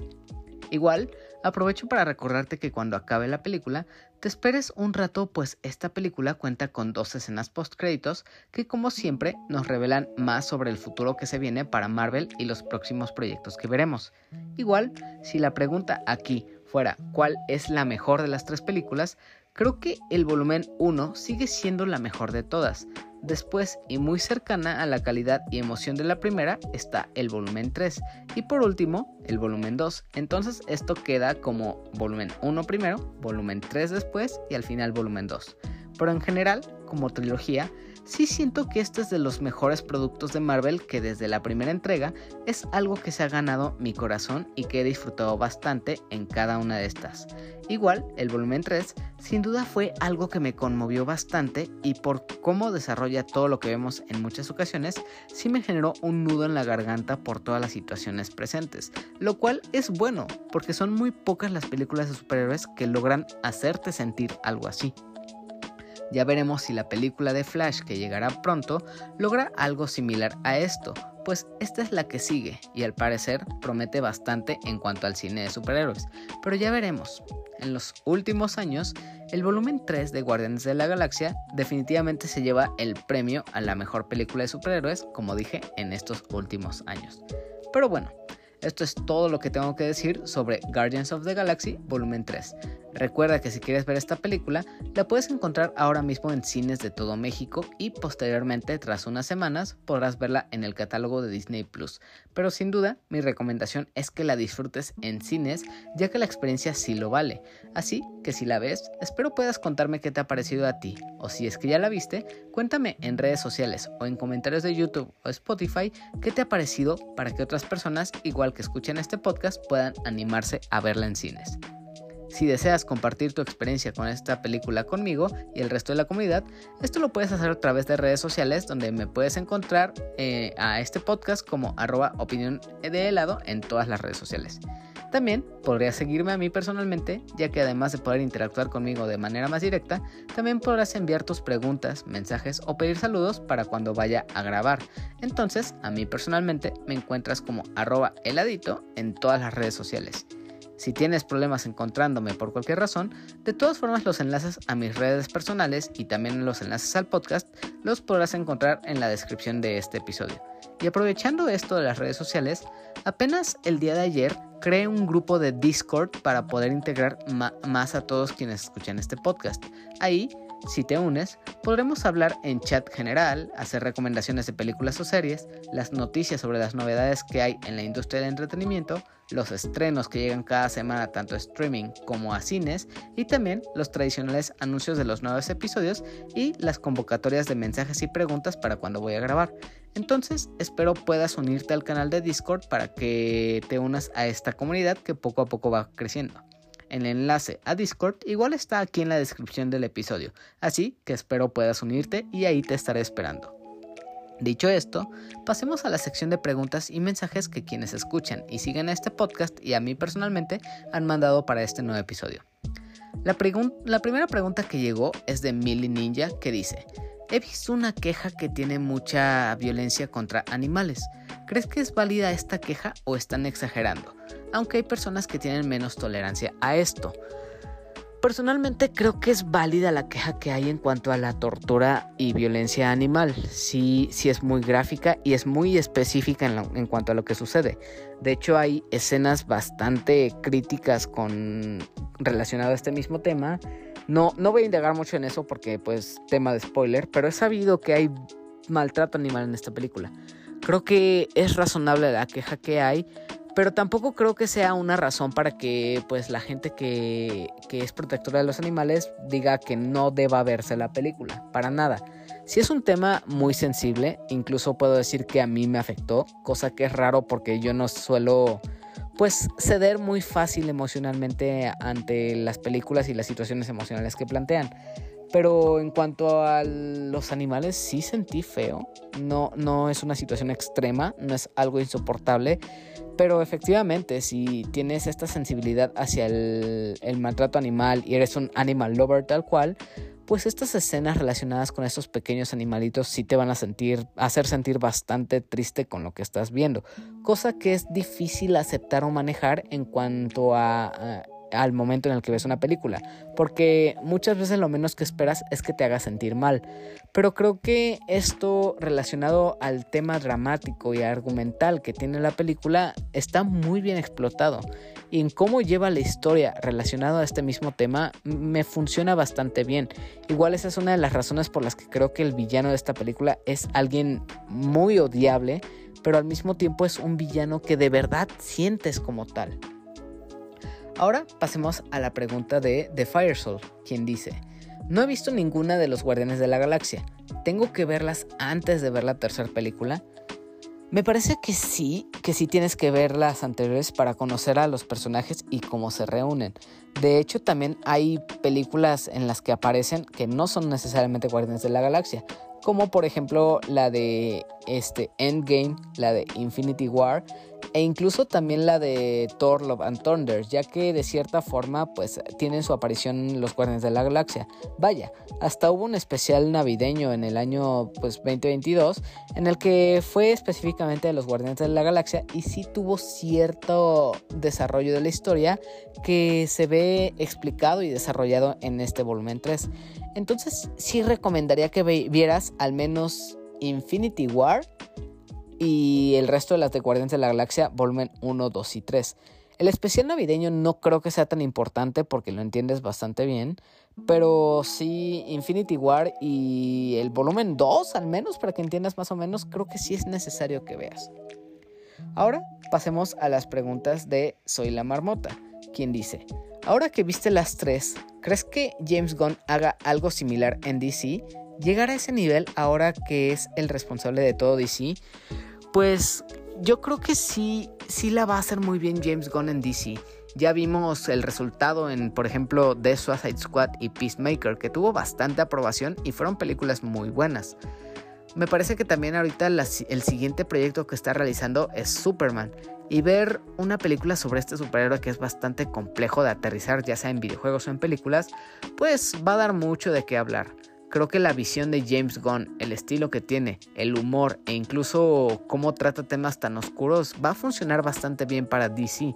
Igual, aprovecho para recordarte que cuando acabe la película, te esperes un rato pues esta película cuenta con dos escenas post créditos que como siempre nos revelan más sobre el futuro que se viene para Marvel y los próximos proyectos que veremos. Igual, si la pregunta aquí fuera cuál es la mejor de las tres películas, creo que el volumen 1 sigue siendo la mejor de todas, Después, y muy cercana a la calidad y emoción de la primera, está el volumen 3. Y por último, el volumen 2. Entonces esto queda como volumen 1 primero, volumen 3 después y al final volumen 2. Pero en general, como trilogía, sí siento que este es de los mejores productos de Marvel que desde la primera entrega es algo que se ha ganado mi corazón y que he disfrutado bastante en cada una de estas. Igual, el volumen 3 sin duda fue algo que me conmovió bastante y por cómo desarrolla todo lo que vemos en muchas ocasiones, sí me generó un nudo en la garganta por todas las situaciones presentes, lo cual es bueno porque son muy pocas las películas de superhéroes que logran hacerte sentir algo así. Ya veremos si la película de Flash que llegará pronto logra algo similar a esto, pues esta es la que sigue y al parecer promete bastante en cuanto al cine de superhéroes, pero ya veremos. En los últimos años, el volumen 3 de Guardianes de la Galaxia definitivamente se lleva el premio a la mejor película de superhéroes, como dije, en estos últimos años. Pero bueno, esto es todo lo que tengo que decir sobre Guardians of the Galaxy Volumen 3. Recuerda que si quieres ver esta película, la puedes encontrar ahora mismo en cines de todo México y posteriormente, tras unas semanas, podrás verla en el catálogo de Disney Plus. Pero sin duda, mi recomendación es que la disfrutes en cines, ya que la experiencia sí lo vale. Así que si la ves, espero puedas contarme qué te ha parecido a ti, o si es que ya la viste, cuéntame en redes sociales o en comentarios de YouTube o Spotify qué te ha parecido para que otras personas, igual que escuchen este podcast, puedan animarse a verla en cines. Si deseas compartir tu experiencia con esta película conmigo y el resto de la comunidad, esto lo puedes hacer a través de redes sociales donde me puedes encontrar eh, a este podcast como arroba opinión de helado en todas las redes sociales. También podrías seguirme a mí personalmente, ya que además de poder interactuar conmigo de manera más directa, también podrás enviar tus preguntas, mensajes o pedir saludos para cuando vaya a grabar. Entonces, a mí personalmente me encuentras como arroba heladito en todas las redes sociales. Si tienes problemas encontrándome por cualquier razón, de todas formas los enlaces a mis redes personales y también los enlaces al podcast los podrás encontrar en la descripción de este episodio. Y aprovechando esto de las redes sociales, apenas el día de ayer creé un grupo de Discord para poder integrar más a todos quienes escuchan este podcast. Ahí Si te unes, podremos hablar en chat general, hacer recomendaciones de películas o series, las noticias sobre las novedades que hay en la industria del entretenimiento, los estrenos que llegan cada semana tanto a streaming como a cines y también los tradicionales anuncios de los nuevos episodios y las convocatorias de mensajes y preguntas para cuando voy a grabar. Entonces espero puedas unirte al canal de Discord para que te unas a esta comunidad que poco a poco va creciendo. El enlace a Discord igual está aquí en la descripción del episodio, así que espero puedas unirte y ahí te estaré esperando. Dicho esto, pasemos a la sección de preguntas y mensajes que quienes escuchan y siguen este podcast y a mí personalmente han mandado para este nuevo episodio. La, la primera pregunta que llegó es de Millie Ninja que dice, he visto una queja que tiene mucha violencia contra animales. ¿Crees que es válida esta queja o están exagerando? Aunque hay personas que tienen menos tolerancia a esto. Personalmente creo que es válida la queja que hay en cuanto a la tortura y violencia animal. Sí, sí es muy gráfica y es muy específica en, cuanto a lo que sucede. De hecho, hay escenas bastante críticas con relacionado a este mismo tema. No, no voy a indagar mucho en eso porque, pues, tema de spoiler, pero he sabido que hay maltrato animal en esta película. Creo que es razonable la queja que hay, pero tampoco creo que sea una razón para que pues la gente que, que, es protectora de los animales diga que no deba verse la película, para nada. Si es un tema muy sensible, incluso puedo decir que a mí me afectó, cosa que es raro porque yo no suelo pues ceder muy fácil emocionalmente ante las películas y las situaciones emocionales que plantean. Pero en cuanto a los animales, sí sentí feo. No, no es una situación extrema, no es algo insoportable. Pero efectivamente, si tienes esta sensibilidad hacia el, maltrato animal y eres un animal lover tal cual, pues estas escenas relacionadas con estos pequeños animalitos sí te van a sentir, hacer sentir bastante triste con lo que estás viendo, cosa que es difícil aceptar o manejar en cuanto a al momento en el que ves una película, porque muchas veces lo menos que esperas es que te haga sentir mal. Pero creo que esto relacionado al tema dramático y argumental que tiene la película está muy bien explotado. Y en cómo lleva la historia relacionado a este mismo tema me funciona bastante bien. Igual esa es una de las razones por las que creo que el villano de esta película es alguien muy odiable, pero al mismo tiempo es un villano que de verdad sientes como tal. Ahora pasemos a la pregunta de The Firesoul, quien dice, no he visto ninguna de los Guardianes de la Galaxia, ¿tengo que verlas antes de ver la tercera película? Me parece que sí, que sí tienes que ver las anteriores para conocer a los personajes y cómo se reúnen. De hecho, también hay películas en las que aparecen que no son necesariamente Guardianes de la Galaxia, como por ejemplo la de este Endgame, la de Infinity War e incluso también la de Thor Love and Thunder, ya que de cierta forma pues tienen su aparición los Guardianes de la Galaxia. Vaya, hasta hubo un especial navideño en el año pues 2022 en el que fue específicamente de los Guardianes de la Galaxia y sí tuvo cierto desarrollo de la historia que se ve explicado y desarrollado en este volumen 3. Entonces sí recomendaría que vieras al menos Infinity War y el resto de las de Guardianes de la Galaxia, volumen 1, 2 y 3. El especial navideño no creo que sea tan importante porque lo entiendes bastante bien, pero sí Infinity War y el volumen 2 al menos para que entiendas más o menos, creo que sí es necesario que veas. Ahora pasemos a las preguntas de Soy la Marmota, quien dice, ahora que viste las tres, ¿crees que James Gunn haga algo similar en DC? ¿Llegar a ese nivel ahora que es el responsable de todo DC? Pues yo creo que sí, sí la va a hacer muy bien James Gunn en DC. Ya vimos el resultado en, por ejemplo, The Suicide Squad y Peacemaker, que tuvo bastante aprobación y fueron películas muy buenas. Me parece que también ahorita el siguiente proyecto que está realizando es Superman. Y ver una película sobre este superhéroe que es bastante complejo de aterrizar, ya sea en videojuegos o en películas, pues va a dar mucho de qué hablar. Creo que la visión de James Gunn, el estilo que tiene, el humor e incluso cómo trata temas tan oscuros va a funcionar bastante bien para DC.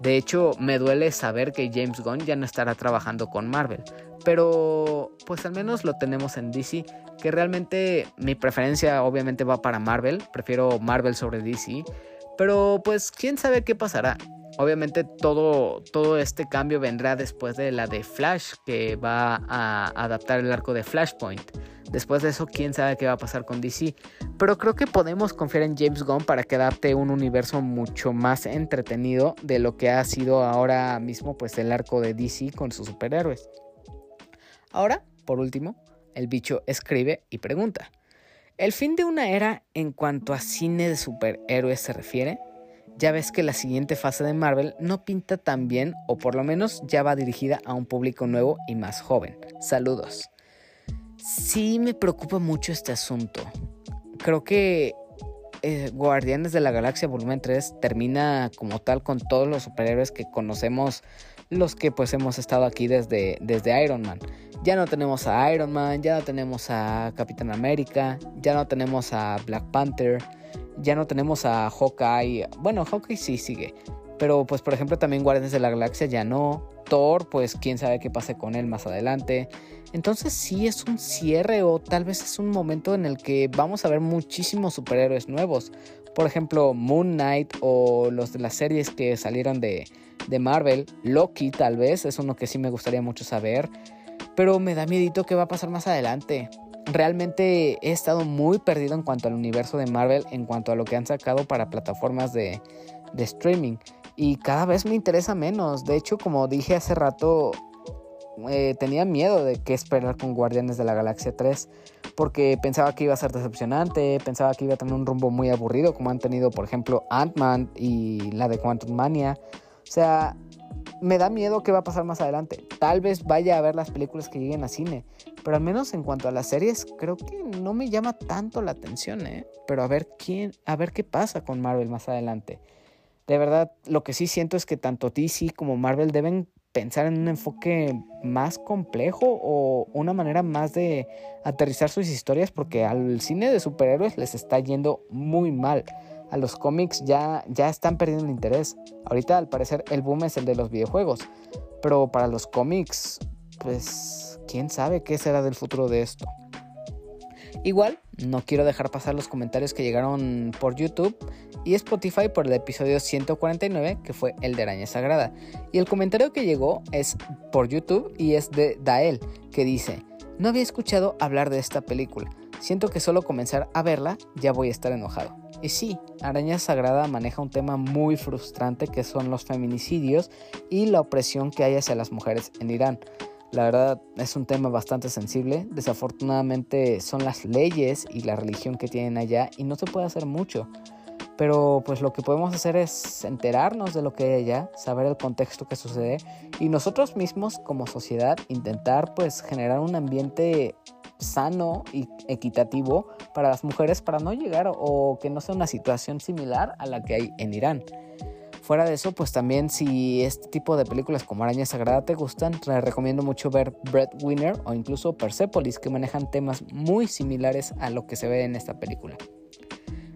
De hecho, me duele saber que James Gunn ya no estará trabajando con Marvel. Pero pues al menos lo tenemos en DC, que realmente mi preferencia obviamente va para Marvel, prefiero Marvel sobre DC. Pero pues quién sabe qué pasará. Obviamente todo, todo este cambio vendrá después de la de Flash, que va a adaptar el arco de Flashpoint. Después de eso, quién sabe qué va a pasar con DC. Pero creo que podemos confiar en James Gunn para que adapte un universo mucho más entretenido de lo que ha sido ahora mismo pues el arco de DC con sus superhéroes. Ahora, por último, el bicho escribe y pregunta. ¿El fin de una era en cuanto a cine de superhéroes se refiere? Ya ves que la siguiente fase de Marvel no pinta tan bien o por lo menos ya va dirigida a un público nuevo y más joven. Saludos. Sí me preocupa mucho este asunto. Creo que eh, Guardianes de la Galaxia Volumen 3 termina como tal con todos los superhéroes que conocemos, los que pues hemos estado aquí desde, desde Iron Man. Ya no tenemos a Iron Man, ya no tenemos a Capitán América, ya no tenemos a Black Panther, ya no tenemos a Hawkeye. Bueno, Hawkeye sí sigue, pero pues por ejemplo también Guardianes de la Galaxia ya no. Thor, pues quién sabe qué pase con él más adelante. Entonces sí es un cierre o tal vez es un momento en el que vamos a ver muchísimos superhéroes nuevos. Por ejemplo, Moon Knight o los de las series que salieron de, de Marvel. Loki tal vez, es uno que sí me gustaría mucho saber. Pero me da miedito qué va a pasar más adelante. Realmente he estado muy perdido en cuanto al universo de Marvel, en cuanto a lo que han sacado para plataformas de, streaming. Y cada vez me interesa menos. De hecho, como dije hace rato, eh, tenía miedo de qué esperar con Guardianes de la Galaxia 3, porque pensaba que iba a ser decepcionante, pensaba que iba a tener un rumbo muy aburrido, como han tenido, por ejemplo, Ant-Man y la de Quantum Mania. O sea, me da miedo qué va a pasar más adelante. Tal vez vaya a ver las películas que lleguen a cine, pero al menos en cuanto a las series, creo que no me llama tanto la atención, ¿eh? Pero a ver quién, a ver qué pasa con Marvel más adelante. De verdad, lo que sí siento es que tanto DC como Marvel deben pensar en un enfoque más complejo o una manera más de aterrizar sus historias porque al cine de superhéroes les está yendo muy mal. A los cómics ya, ya están perdiendo el interés. Ahorita al parecer el boom es el de los videojuegos. Pero para los cómics, pues quién sabe qué será del futuro de esto. Igual, no quiero dejar pasar los comentarios que llegaron por YouTube y Spotify por el episodio 149 que fue el de Araña Sagrada. Y el comentario que llegó es por YouTube y es de Dael que dice, no había escuchado hablar de esta película, siento que solo comenzar a verla ya voy a estar enojado. Y sí, Araña Sagrada maneja un tema muy frustrante que son los feminicidios y la opresión que hay hacia las mujeres en Irán. La verdad es un tema bastante sensible. Desafortunadamente son las leyes y la religión que tienen allá y no se puede hacer mucho. Pero pues lo que podemos hacer es enterarnos de lo que hay allá, saber el contexto que sucede y nosotros mismos como sociedad intentar pues generar un ambiente sano y equitativo para las mujeres para no llegar o que no sea una situación similar a la que hay en Irán. Fuera de eso, pues también si este tipo de películas como Araña Sagrada te gustan, te recomiendo mucho ver Breadwinner o incluso Persepolis, que manejan temas muy similares a lo que se ve en esta película.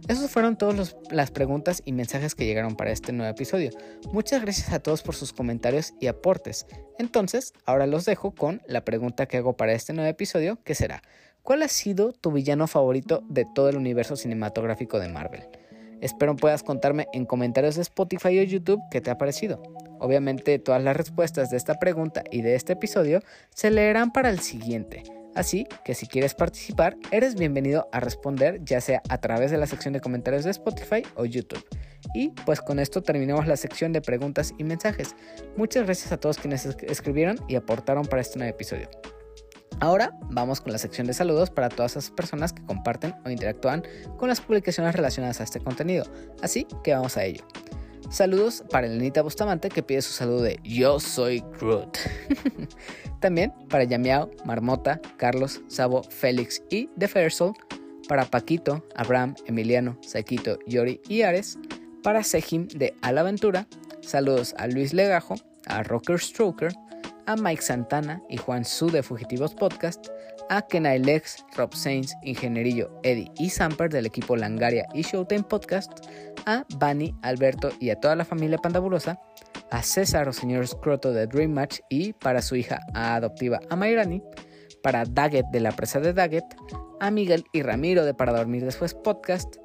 Esas fueron todas las preguntas y mensajes que llegaron para este nuevo episodio. Muchas gracias a todos por sus comentarios y aportes. Entonces, ahora los dejo con la pregunta que hago para este nuevo episodio, que será, ¿cuál ha sido tu villano favorito de todo el universo cinematográfico de Marvel? Espero puedas contarme en comentarios de Spotify o YouTube qué te ha parecido. Obviamente todas las respuestas de esta pregunta y de este episodio se leerán para el siguiente. Así que si quieres participar, eres bienvenido a responder ya sea a través de la sección de comentarios de Spotify o YouTube. Y pues con esto terminamos la sección de preguntas y mensajes. Muchas gracias a todos quienes escribieron y aportaron para este nuevo episodio. Ahora vamos con la sección de saludos para todas esas personas que comparten o interactúan con las publicaciones relacionadas a este contenido. Así que vamos a ello. Saludos para Elenita Bustamante que pide su saludo de Yo soy Groot. También para Yamiao, Marmota, Carlos, Sabo, Félix y The Soul. Para Paquito, Abraham, Emiliano, Saquito, Yori y Ares. Para Sejim de Alaventura. Saludos a Luis Legajo, a Rocker Stroker, a Mike Santana y Juan Su de Fugitivos Podcast, a Kenai Lex, Rob Sainz, Ingenierillo, Eddie y Samper del equipo Langaria y Showtime Podcast, a Bunny, Alberto y a toda la familia pandabulosa, a César o señor Scroto de Dream Match y para su hija adoptiva a Mayrani, para Daggett de la presa de Daggett, a Miguel y Ramiro de Para Dormir Después Podcast,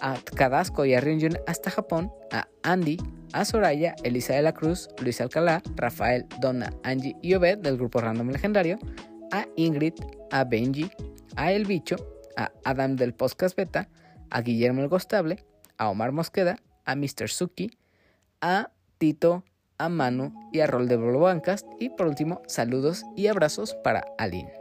a Kadasco y a Ryunjun hasta Japón, a Andy, a Soraya, Elisa de la Cruz, Luis Alcalá, Rafael, Donna, Angie y Obed del grupo Random Legendario, a Ingrid, a Benji, a El Bicho, a Adam del Podcast Beta, a Guillermo el Gostable, a Omar Mosqueda, a Mr. Suki, a Tito, a Manu y a Rol de Bancast y por último saludos y abrazos para Aline.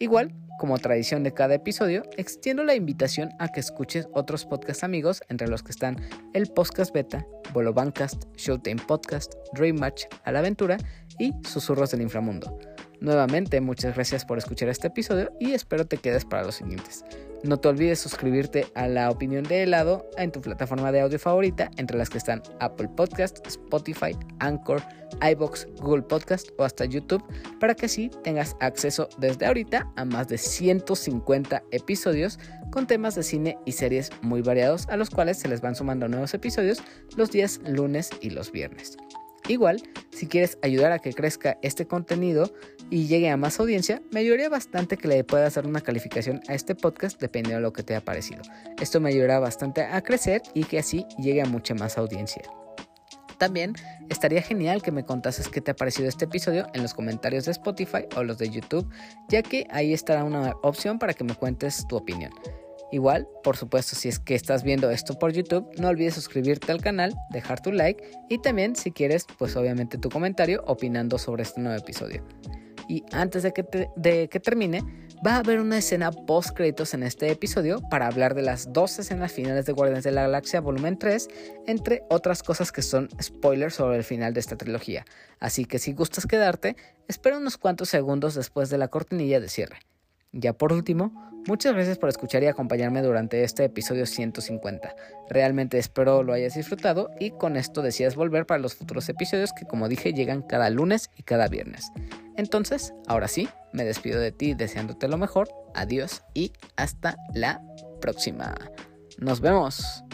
Igual, como tradición de cada episodio, extiendo la invitación a que escuches otros podcast amigos, entre los que están el Podcast Beta, Bolobancast, Showtime Podcast, Dream Match, A la Aventura y Susurros del Inframundo. Nuevamente, muchas gracias por escuchar este episodio y espero te quedes para los siguientes. No te olvides suscribirte a La Opinión de Helado en tu plataforma de audio favorita, entre las que están Apple Podcast, Spotify, Anchor, iBox, Google Podcast o hasta YouTube, para que así tengas acceso desde ahorita a más de 150 episodios con temas de cine y series muy variados, a los cuales se les van sumando nuevos episodios los días lunes y los viernes. Igual, si quieres ayudar a que crezca este contenido y llegue a más audiencia, me ayudaría bastante que le puedas dar una calificación a este podcast dependiendo de lo que te ha parecido. Esto me ayudará bastante a crecer y que así llegue a mucha más audiencia. También estaría genial que me contases qué te ha parecido este episodio en los comentarios de Spotify o los de YouTube, ya que ahí estará una opción para que me cuentes tu opinión. Igual, por supuesto, si es que estás viendo esto por YouTube, no olvides suscribirte al canal, dejar tu like y también, si quieres, pues obviamente tu comentario opinando sobre este nuevo episodio. Y antes de que, de que termine, va a haber una escena post créditos en este episodio para hablar de las dos escenas finales de Guardianes de la Galaxia Volumen 3, entre otras cosas que son spoilers sobre el final de esta trilogía. Así que si gustas quedarte, espera unos cuantos segundos después de la cortinilla de cierre. Ya por último, muchas gracias por escuchar y acompañarme durante este episodio 150. Realmente espero lo hayas disfrutado y con esto decidas volver para los futuros episodios que como dije llegan cada lunes y cada viernes. Entonces, ahora sí, me despido de ti deseándote lo mejor, adiós y hasta la próxima. Nos vemos.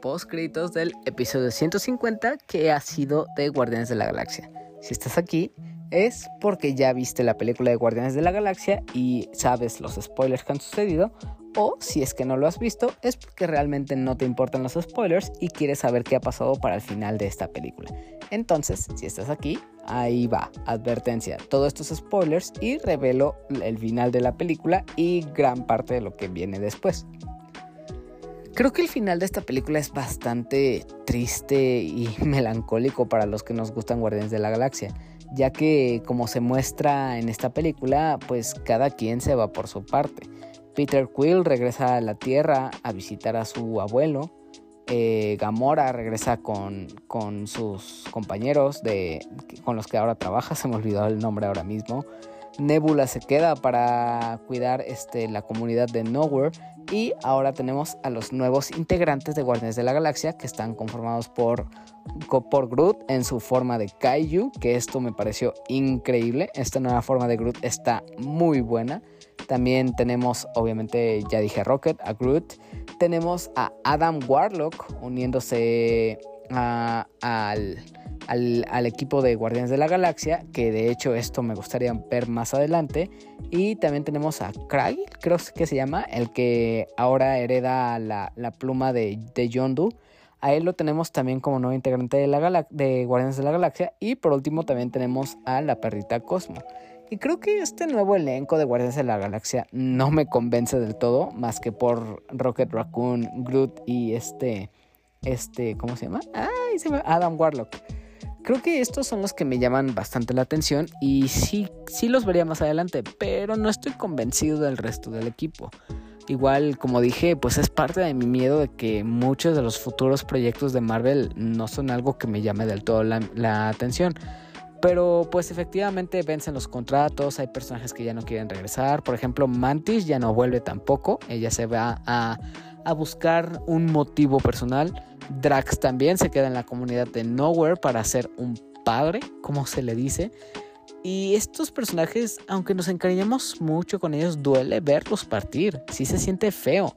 Post créditos del episodio 150 que ha sido de Guardianes de la Galaxia. Si estás aquí es porque ya viste la película de Guardianes de la Galaxia y sabes los spoilers que han sucedido o si es que no lo has visto es porque realmente no te importan los spoilers y quieres saber qué ha pasado para el final de esta película. Entonces, si estás aquí, ahí va, advertencia, todos estos spoilers y revelo el final de la película y gran parte de lo que viene después. Creo que el final de esta película es bastante triste y melancólico para los que nos gustan Guardianes de la Galaxia, ya que como se muestra en esta película, pues cada quien se va por su parte. Peter Quill regresa a la Tierra a visitar a su abuelo, eh, Gamora regresa con, con, sus compañeros de, con los que ahora trabaja, se me olvidó el nombre ahora mismo. Nebula se queda para cuidar este, la comunidad de Nowhere y ahora tenemos a los nuevos integrantes de Guardianes de la Galaxia que están conformados por, por Groot en su forma de Kaiju, que esto me pareció increíble. Esta nueva forma de Groot está muy buena. También tenemos, obviamente, ya dije Rocket, a Groot. Tenemos a Adam Warlock uniéndose al al, equipo de Guardianes de la Galaxia, que de hecho esto me gustaría ver más adelante. Y también tenemos a Craig, creo que se llama, el que ahora hereda la, pluma de, de Yondu. A él lo tenemos también como nuevo integrante de, la de Guardianes de la Galaxia. Y por último también tenemos a la perrita Cosmo. Y creo que este nuevo elenco de Guardianes de la Galaxia no me convence del todo, más que por Rocket Raccoon, Groot y este, este, ¿cómo se llama? Ay, se llama Adam Warlock. Creo que estos son los que me llaman bastante la atención y sí, sí los vería más adelante, pero no estoy convencido del resto del equipo. Igual, como dije, pues es parte de mi miedo de que muchos de los futuros proyectos de Marvel no son algo que me llame del todo la, atención. Pero pues efectivamente vencen los contratos, hay personajes que ya no quieren regresar. Por ejemplo, Mantis ya no vuelve tampoco. Ella se va a, a buscar un motivo personal. Drax también se queda en la comunidad de Nowhere para ser un padre, como se le dice. Y estos personajes, aunque nos encariñamos mucho con ellos, duele verlos partir. Sí se siente feo.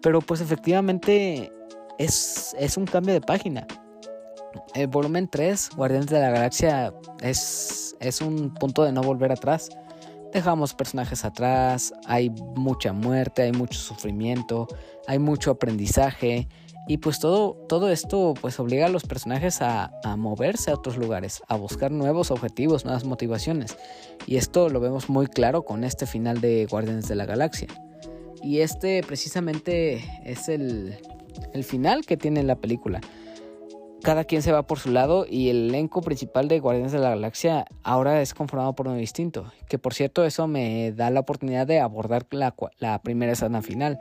Pero pues efectivamente es, es un cambio de página. El volumen 3, Guardianes de la Galaxia, es, es un punto de no volver atrás. Dejamos personajes atrás, hay mucha muerte, hay mucho sufrimiento, hay mucho aprendizaje. Y pues todo, todo esto pues obliga a los personajes a, moverse a otros lugares, a buscar nuevos objetivos, nuevas motivaciones. Y esto lo vemos muy claro con este final de Guardianes de la Galaxia. Y este precisamente es el, el final que tiene la película. Cada quien se va por su lado y el elenco principal de Guardianes de la Galaxia ahora es conformado por uno distinto. Que por cierto eso me da la oportunidad de abordar la, primera escena final.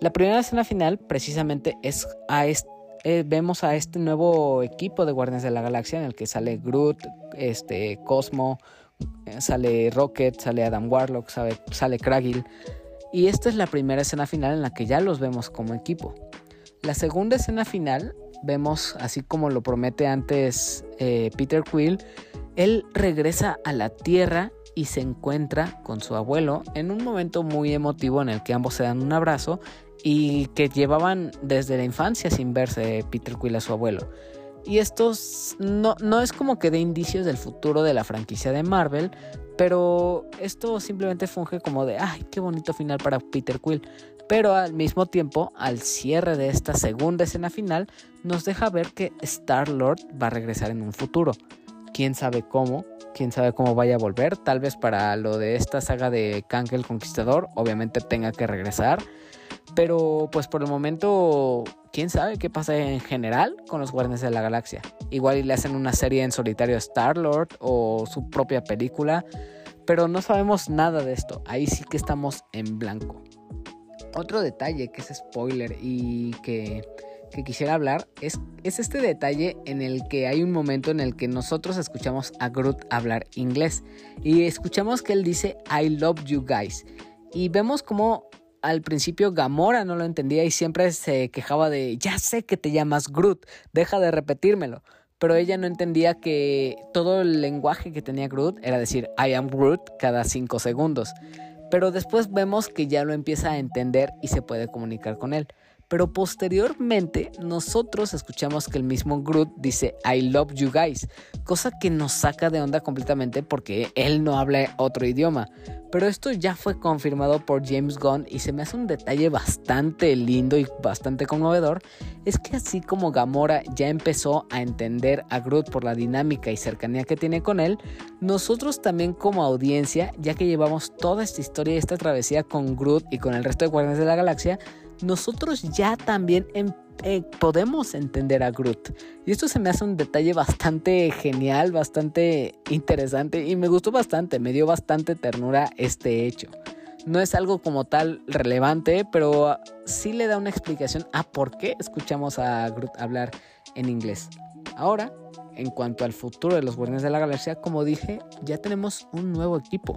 La primera escena final precisamente es a eh, vemos a este nuevo equipo de Guardianes de la Galaxia en el que sale Groot, este, Cosmo, eh, sale Rocket, sale Adam Warlock, sale, sale Kragil. Y esta es la primera escena final en la que ya los vemos como equipo. La segunda escena final vemos, así como lo promete antes eh, Peter Quill, él regresa a la Tierra y se encuentra con su abuelo en un momento muy emotivo en el que ambos se dan un abrazo y que llevaban desde la infancia sin verse Peter Quill a su abuelo. Y esto no, no es como que dé indicios del futuro de la franquicia de Marvel, pero esto simplemente funge como de, ay, qué bonito final para Peter Quill. Pero al mismo tiempo, al cierre de esta segunda escena final, nos deja ver que Star-Lord va a regresar en un futuro. Quién sabe cómo, quién sabe cómo vaya a volver. Tal vez para lo de esta saga de Kang el Conquistador, obviamente tenga que regresar. Pero pues por el momento, quién sabe qué pasa en general con los Guardianes de la Galaxia. Igual le hacen una serie en solitario a Star-Lord o su propia película. Pero no sabemos nada de esto. Ahí sí que estamos en blanco. Otro detalle que es spoiler y que, que quisiera hablar es, es este detalle en el que hay un momento en el que nosotros escuchamos a Groot hablar inglés. Y escuchamos que él dice I love you guys. Y vemos como al principio Gamora no lo entendía y siempre se quejaba de, ya sé que te llamas Groot, deja de repetírmelo. Pero ella no entendía que todo el lenguaje que tenía Groot era decir I am Groot cada cinco segundos. Pero después vemos que ya lo empieza a entender y se puede comunicar con él. Pero posteriormente nosotros escuchamos que el mismo Groot dice I love you guys, cosa que nos saca de onda completamente porque él no habla otro idioma. Pero esto ya fue confirmado por James Gunn y se me hace un detalle bastante lindo y bastante conmovedor. Es que así como Gamora ya empezó a entender a Groot por la dinámica y cercanía que tiene con él, nosotros también como audiencia, ya que llevamos toda esta historia y esta travesía con Groot y con el resto de Guardianes de la Galaxia, nosotros ya también empezamos eh, podemos entender a Groot. Y esto se me hace un detalle bastante genial, bastante interesante y me gustó bastante, me dio bastante ternura este hecho. No es algo como tal relevante, pero sí le da una explicación a por qué escuchamos a Groot hablar en inglés. Ahora, en cuanto al futuro de los Guardianes de la Galaxia, como dije, ya tenemos un nuevo equipo.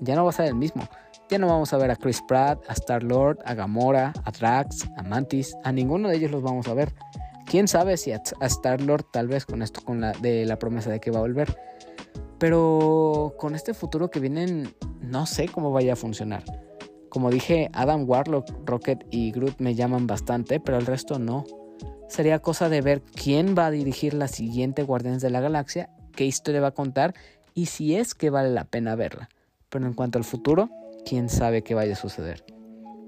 Ya no va a ser el mismo. Ya no vamos a ver a Chris Pratt, a Star Lord, a Gamora, a Drax, a Mantis, a ninguno de ellos los vamos a ver. Quién sabe si a, Star Lord tal vez con esto con la de la promesa de que va a volver. Pero con este futuro que vienen no sé cómo vaya a funcionar. Como dije, Adam Warlock, Rocket y Groot me llaman bastante, pero el resto no. Sería cosa de ver quién va a dirigir la siguiente Guardianes de la Galaxia, qué historia va a contar y si es que vale la pena verla. Pero en cuanto al futuro, quién sabe qué vaya a suceder.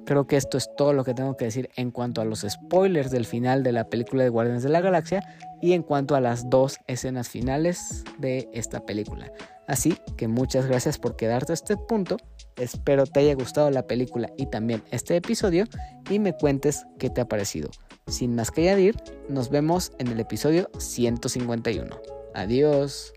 Creo que esto es todo lo que tengo que decir en cuanto a los spoilers del final de la película de Guardianes de la Galaxia y en cuanto a las dos escenas finales de esta película. Así que muchas gracias por quedarte a este punto. Espero te haya gustado la película y también este episodio y me cuentes qué te ha parecido. Sin más que añadir, nos vemos en el episodio 151. Adiós.